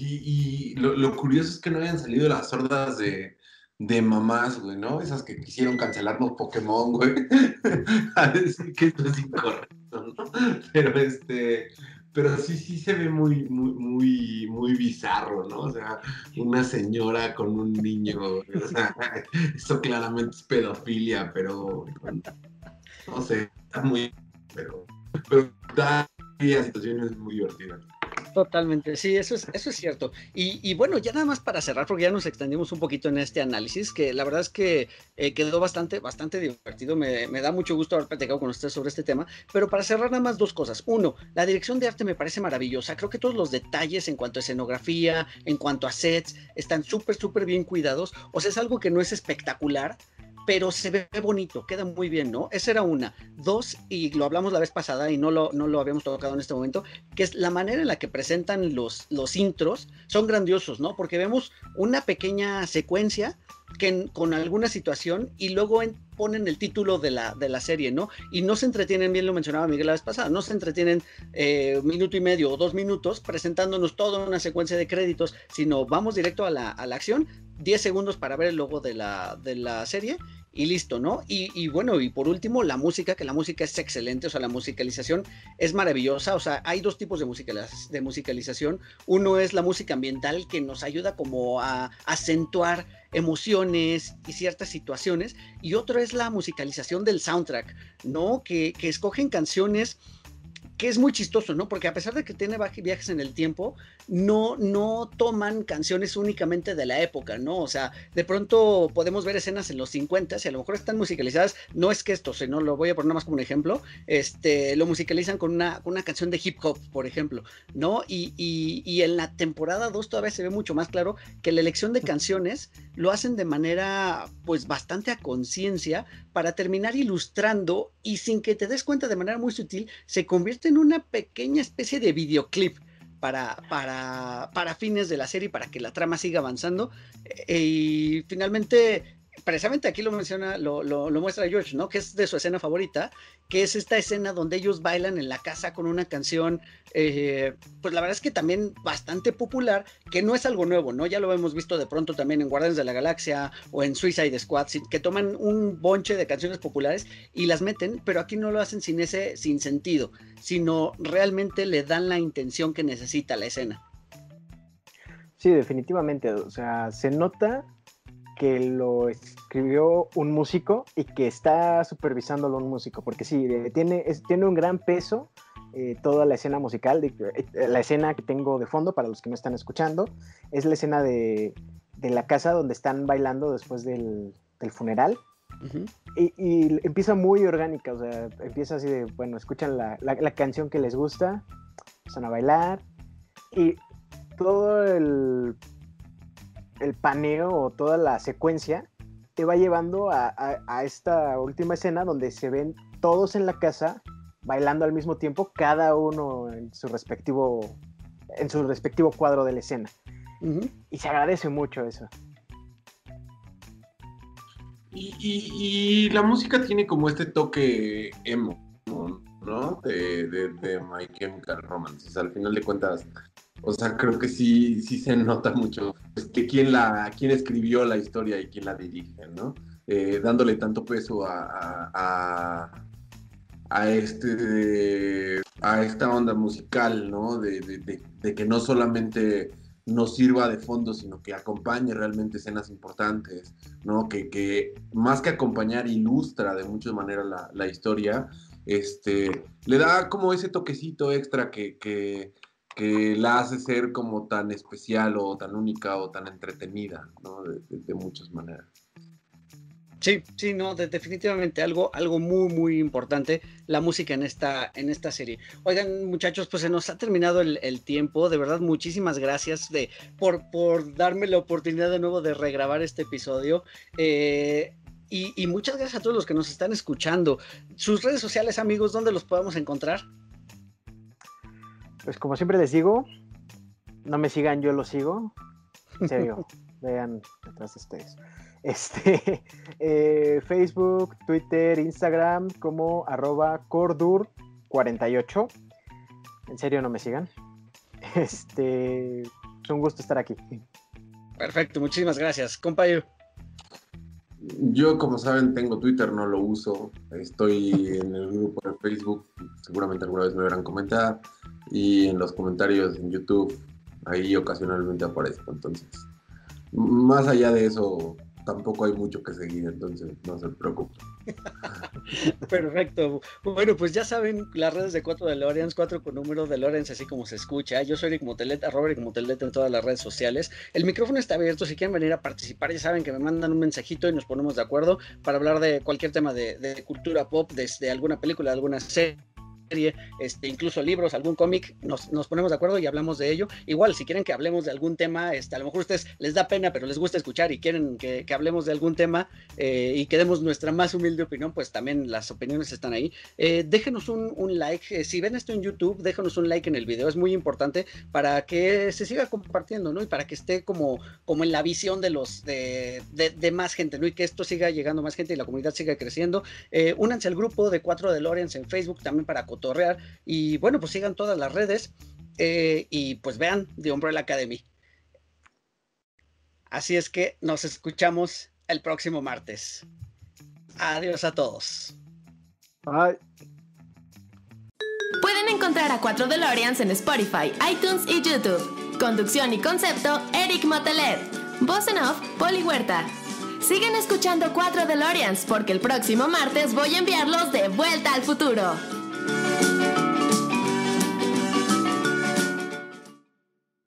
[SPEAKER 3] Y, lo, curioso es que no hayan salido las sordas de, de mamás, güey, ¿no? Esas que quisieron cancelarnos Pokémon, güey. a decir que esto es incorrecto, ¿no? Pero este, pero sí, sí se ve muy, muy, muy, muy bizarro, ¿no? O sea, una señora con un niño, o sea, eso claramente es pedofilia, pero no sé, está muy, pero, pero da situaciones muy divertidas.
[SPEAKER 1] Totalmente, sí, eso es, eso es cierto. Y, bueno, ya nada más para cerrar, porque ya nos extendimos un poquito en este análisis, que la verdad es que eh, quedó bastante, bastante divertido. Me, da mucho gusto haber platicado con ustedes sobre este tema. Pero para cerrar, nada más dos cosas. Uno, la dirección de arte me parece maravillosa. Creo que todos los detalles en cuanto a escenografía, en cuanto a sets, están súper, súper bien cuidados. O sea, es algo que no es espectacular, pero se ve bonito, queda muy bien, ¿no? Esa era una. Dos, y lo hablamos la vez pasada y no lo, no lo habíamos tocado en este momento, que es la manera en la que presentan los, los intros, son grandiosos, ¿no? Porque vemos una pequeña secuencia que, con alguna situación y luego ponen el título de la, de la serie, ¿no? Y no se entretienen, bien lo mencionaba Miguel la vez pasada, no se entretienen eh, un minuto y medio o dos minutos presentándonos toda una secuencia de créditos, sino vamos directo a la, a la acción, 10 segundos para ver el logo de la, de la serie y listo, ¿no? Y, bueno, y por último, la música, que la música es excelente, o sea, la musicalización es maravillosa, o sea, hay dos tipos de, de musicalización. Uno es la música ambiental que nos ayuda como a acentuar emociones y ciertas situaciones, y otro es la musicalización del soundtrack, ¿no? Que, que escogen canciones que es muy chistoso, ¿no? Porque a pesar de que tiene viajes en el tiempo, no, no toman canciones únicamente de la época, ¿no? O sea, de pronto podemos ver escenas en los 50 y a lo mejor están musicalizadas, no es que esto, no lo voy a poner más como un ejemplo, este, lo musicalizan con una, una canción de hip hop, por ejemplo, ¿no? Y, y en la temporada 2 todavía se ve mucho más claro que la elección de canciones lo hacen de manera, pues, bastante a conciencia para terminar ilustrando y sin que te des cuenta de manera muy sutil, se convierte en una pequeña especie de videoclip para, para, para fines de la serie, para que la trama siga avanzando. Eh, y finalmente precisamente aquí lo menciona, lo, muestra George, ¿no? Que es de su escena favorita, que es esta escena donde ellos bailan en la casa con una canción, eh, pues la verdad es que también bastante popular, que no es algo nuevo, ¿no? Ya lo hemos visto de pronto también en Guardianes de la Galaxia o en Suicide Squad, que toman un bonche de canciones populares y las meten, pero aquí no lo hacen sin ese, sin sentido, sino realmente le dan la intención que necesita la escena.
[SPEAKER 2] Sí, definitivamente, o sea, se nota que lo escribió un músico y que está supervisándolo un músico, porque sí, eh, tiene, tiene un gran peso eh, toda la escena musical, de, eh, la escena que tengo de fondo para los que me están escuchando, es la escena de, la casa donde están bailando después del, funeral. y, empieza muy orgánica, o sea, empieza así de, bueno, escuchan la, la canción que les gusta, empiezan a bailar y todo el el paneo o toda la secuencia
[SPEAKER 4] te va llevando a, a, esta última escena donde se ven todos en la casa bailando al mismo tiempo, cada uno en su respectivo, en su respectivo cuadro de la escena. Y se agradece mucho eso.
[SPEAKER 3] Y, la música tiene como este toque emo, ¿no? De, de, de My Chemical Romance. al final de cuentas, o sea, creo que sí, sí se nota mucho pues, quién, la, quién escribió la historia y quién la dirige, ¿no? Eh, dándole tanto peso a, a, este, a esta onda musical, ¿no? De, que no solamente nos sirva de fondo, sino que acompañe realmente escenas importantes, ¿no? Que, que más que acompañar, ilustra de muchas maneras la, historia, este, le da como ese toquecito extra que que la hace ser como tan especial o tan única o tan entretenida, ¿no? De, muchas maneras.
[SPEAKER 1] Sí, sí, no, definitivamente algo, algo muy, muy importante, la música en esta, en esta serie. Oigan, muchachos, pues se nos ha terminado el, tiempo, de verdad, muchísimas gracias de, por, por darme la oportunidad de nuevo de regrabar este episodio. Eh, y, y muchas gracias a todos los que nos están escuchando. Sus redes sociales, amigos, ¿dónde los podemos encontrar?
[SPEAKER 4] Pues como siempre les digo, no me sigan, yo los sigo. En serio, vean detrás de ustedes. Este, eh, Facebook, Twitter, Instagram como arroba cordur48. En serio, no me sigan. Este, es un gusto estar aquí.
[SPEAKER 1] Perfecto, muchísimas gracias. Compañero.
[SPEAKER 3] Yo, como saben, tengo Twitter, no lo uso. Estoy en el grupo de Facebook, seguramente alguna vez me verán comentar y en los comentarios en YouTube ahí ocasionalmente aparezco. Entonces, más allá de eso, tampoco hay mucho que seguir, entonces no se preocupen.
[SPEAKER 1] Perfecto. Bueno, pues ya saben las redes de 4 de Lorenz, 4 con número de Lorenz, así como se escucha. Yo soy Eric Motelet, arroba Eric Motelet en todas las redes sociales. El micrófono está abierto, si quieren venir a participar, ya saben que me mandan un mensajito y nos ponemos de acuerdo para hablar de cualquier tema de, de cultura pop, desde alguna película, de alguna serie este, incluso libros, algún cómic, nos, ponemos de acuerdo y hablamos de ello. Igual, si quieren que hablemos de algún tema, este, a lo mejor a ustedes les da pena, pero les gusta escuchar y quieren que, hablemos de algún tema eh, y que demos nuestra más humilde opinión, pues también las opiniones están ahí. Eh, déjenos un, like, eh, si ven esto en YouTube, déjenos un like en el video, es muy importante para que se siga compartiendo, ¿no? Y para que esté como, como en la visión de los, de, de, más gente, ¿no? Y que esto siga llegando más gente y la comunidad siga creciendo. únanse al grupo de 4 de Lorenz en Facebook también para Y bueno, pues sigan todas las redes eh, y pues vean The Umbrella Academy. Así es que nos escuchamos el próximo martes. Adiós a todos.
[SPEAKER 4] Bye.
[SPEAKER 5] Pueden encontrar a 4 DeLoreans en Spotify, iTunes y YouTube. Conducción y concepto, Eric Motelet. Voz en off, Poli Huerta. Siguen escuchando 4 DeLoreans porque el próximo martes voy a enviarlos de vuelta al futuro.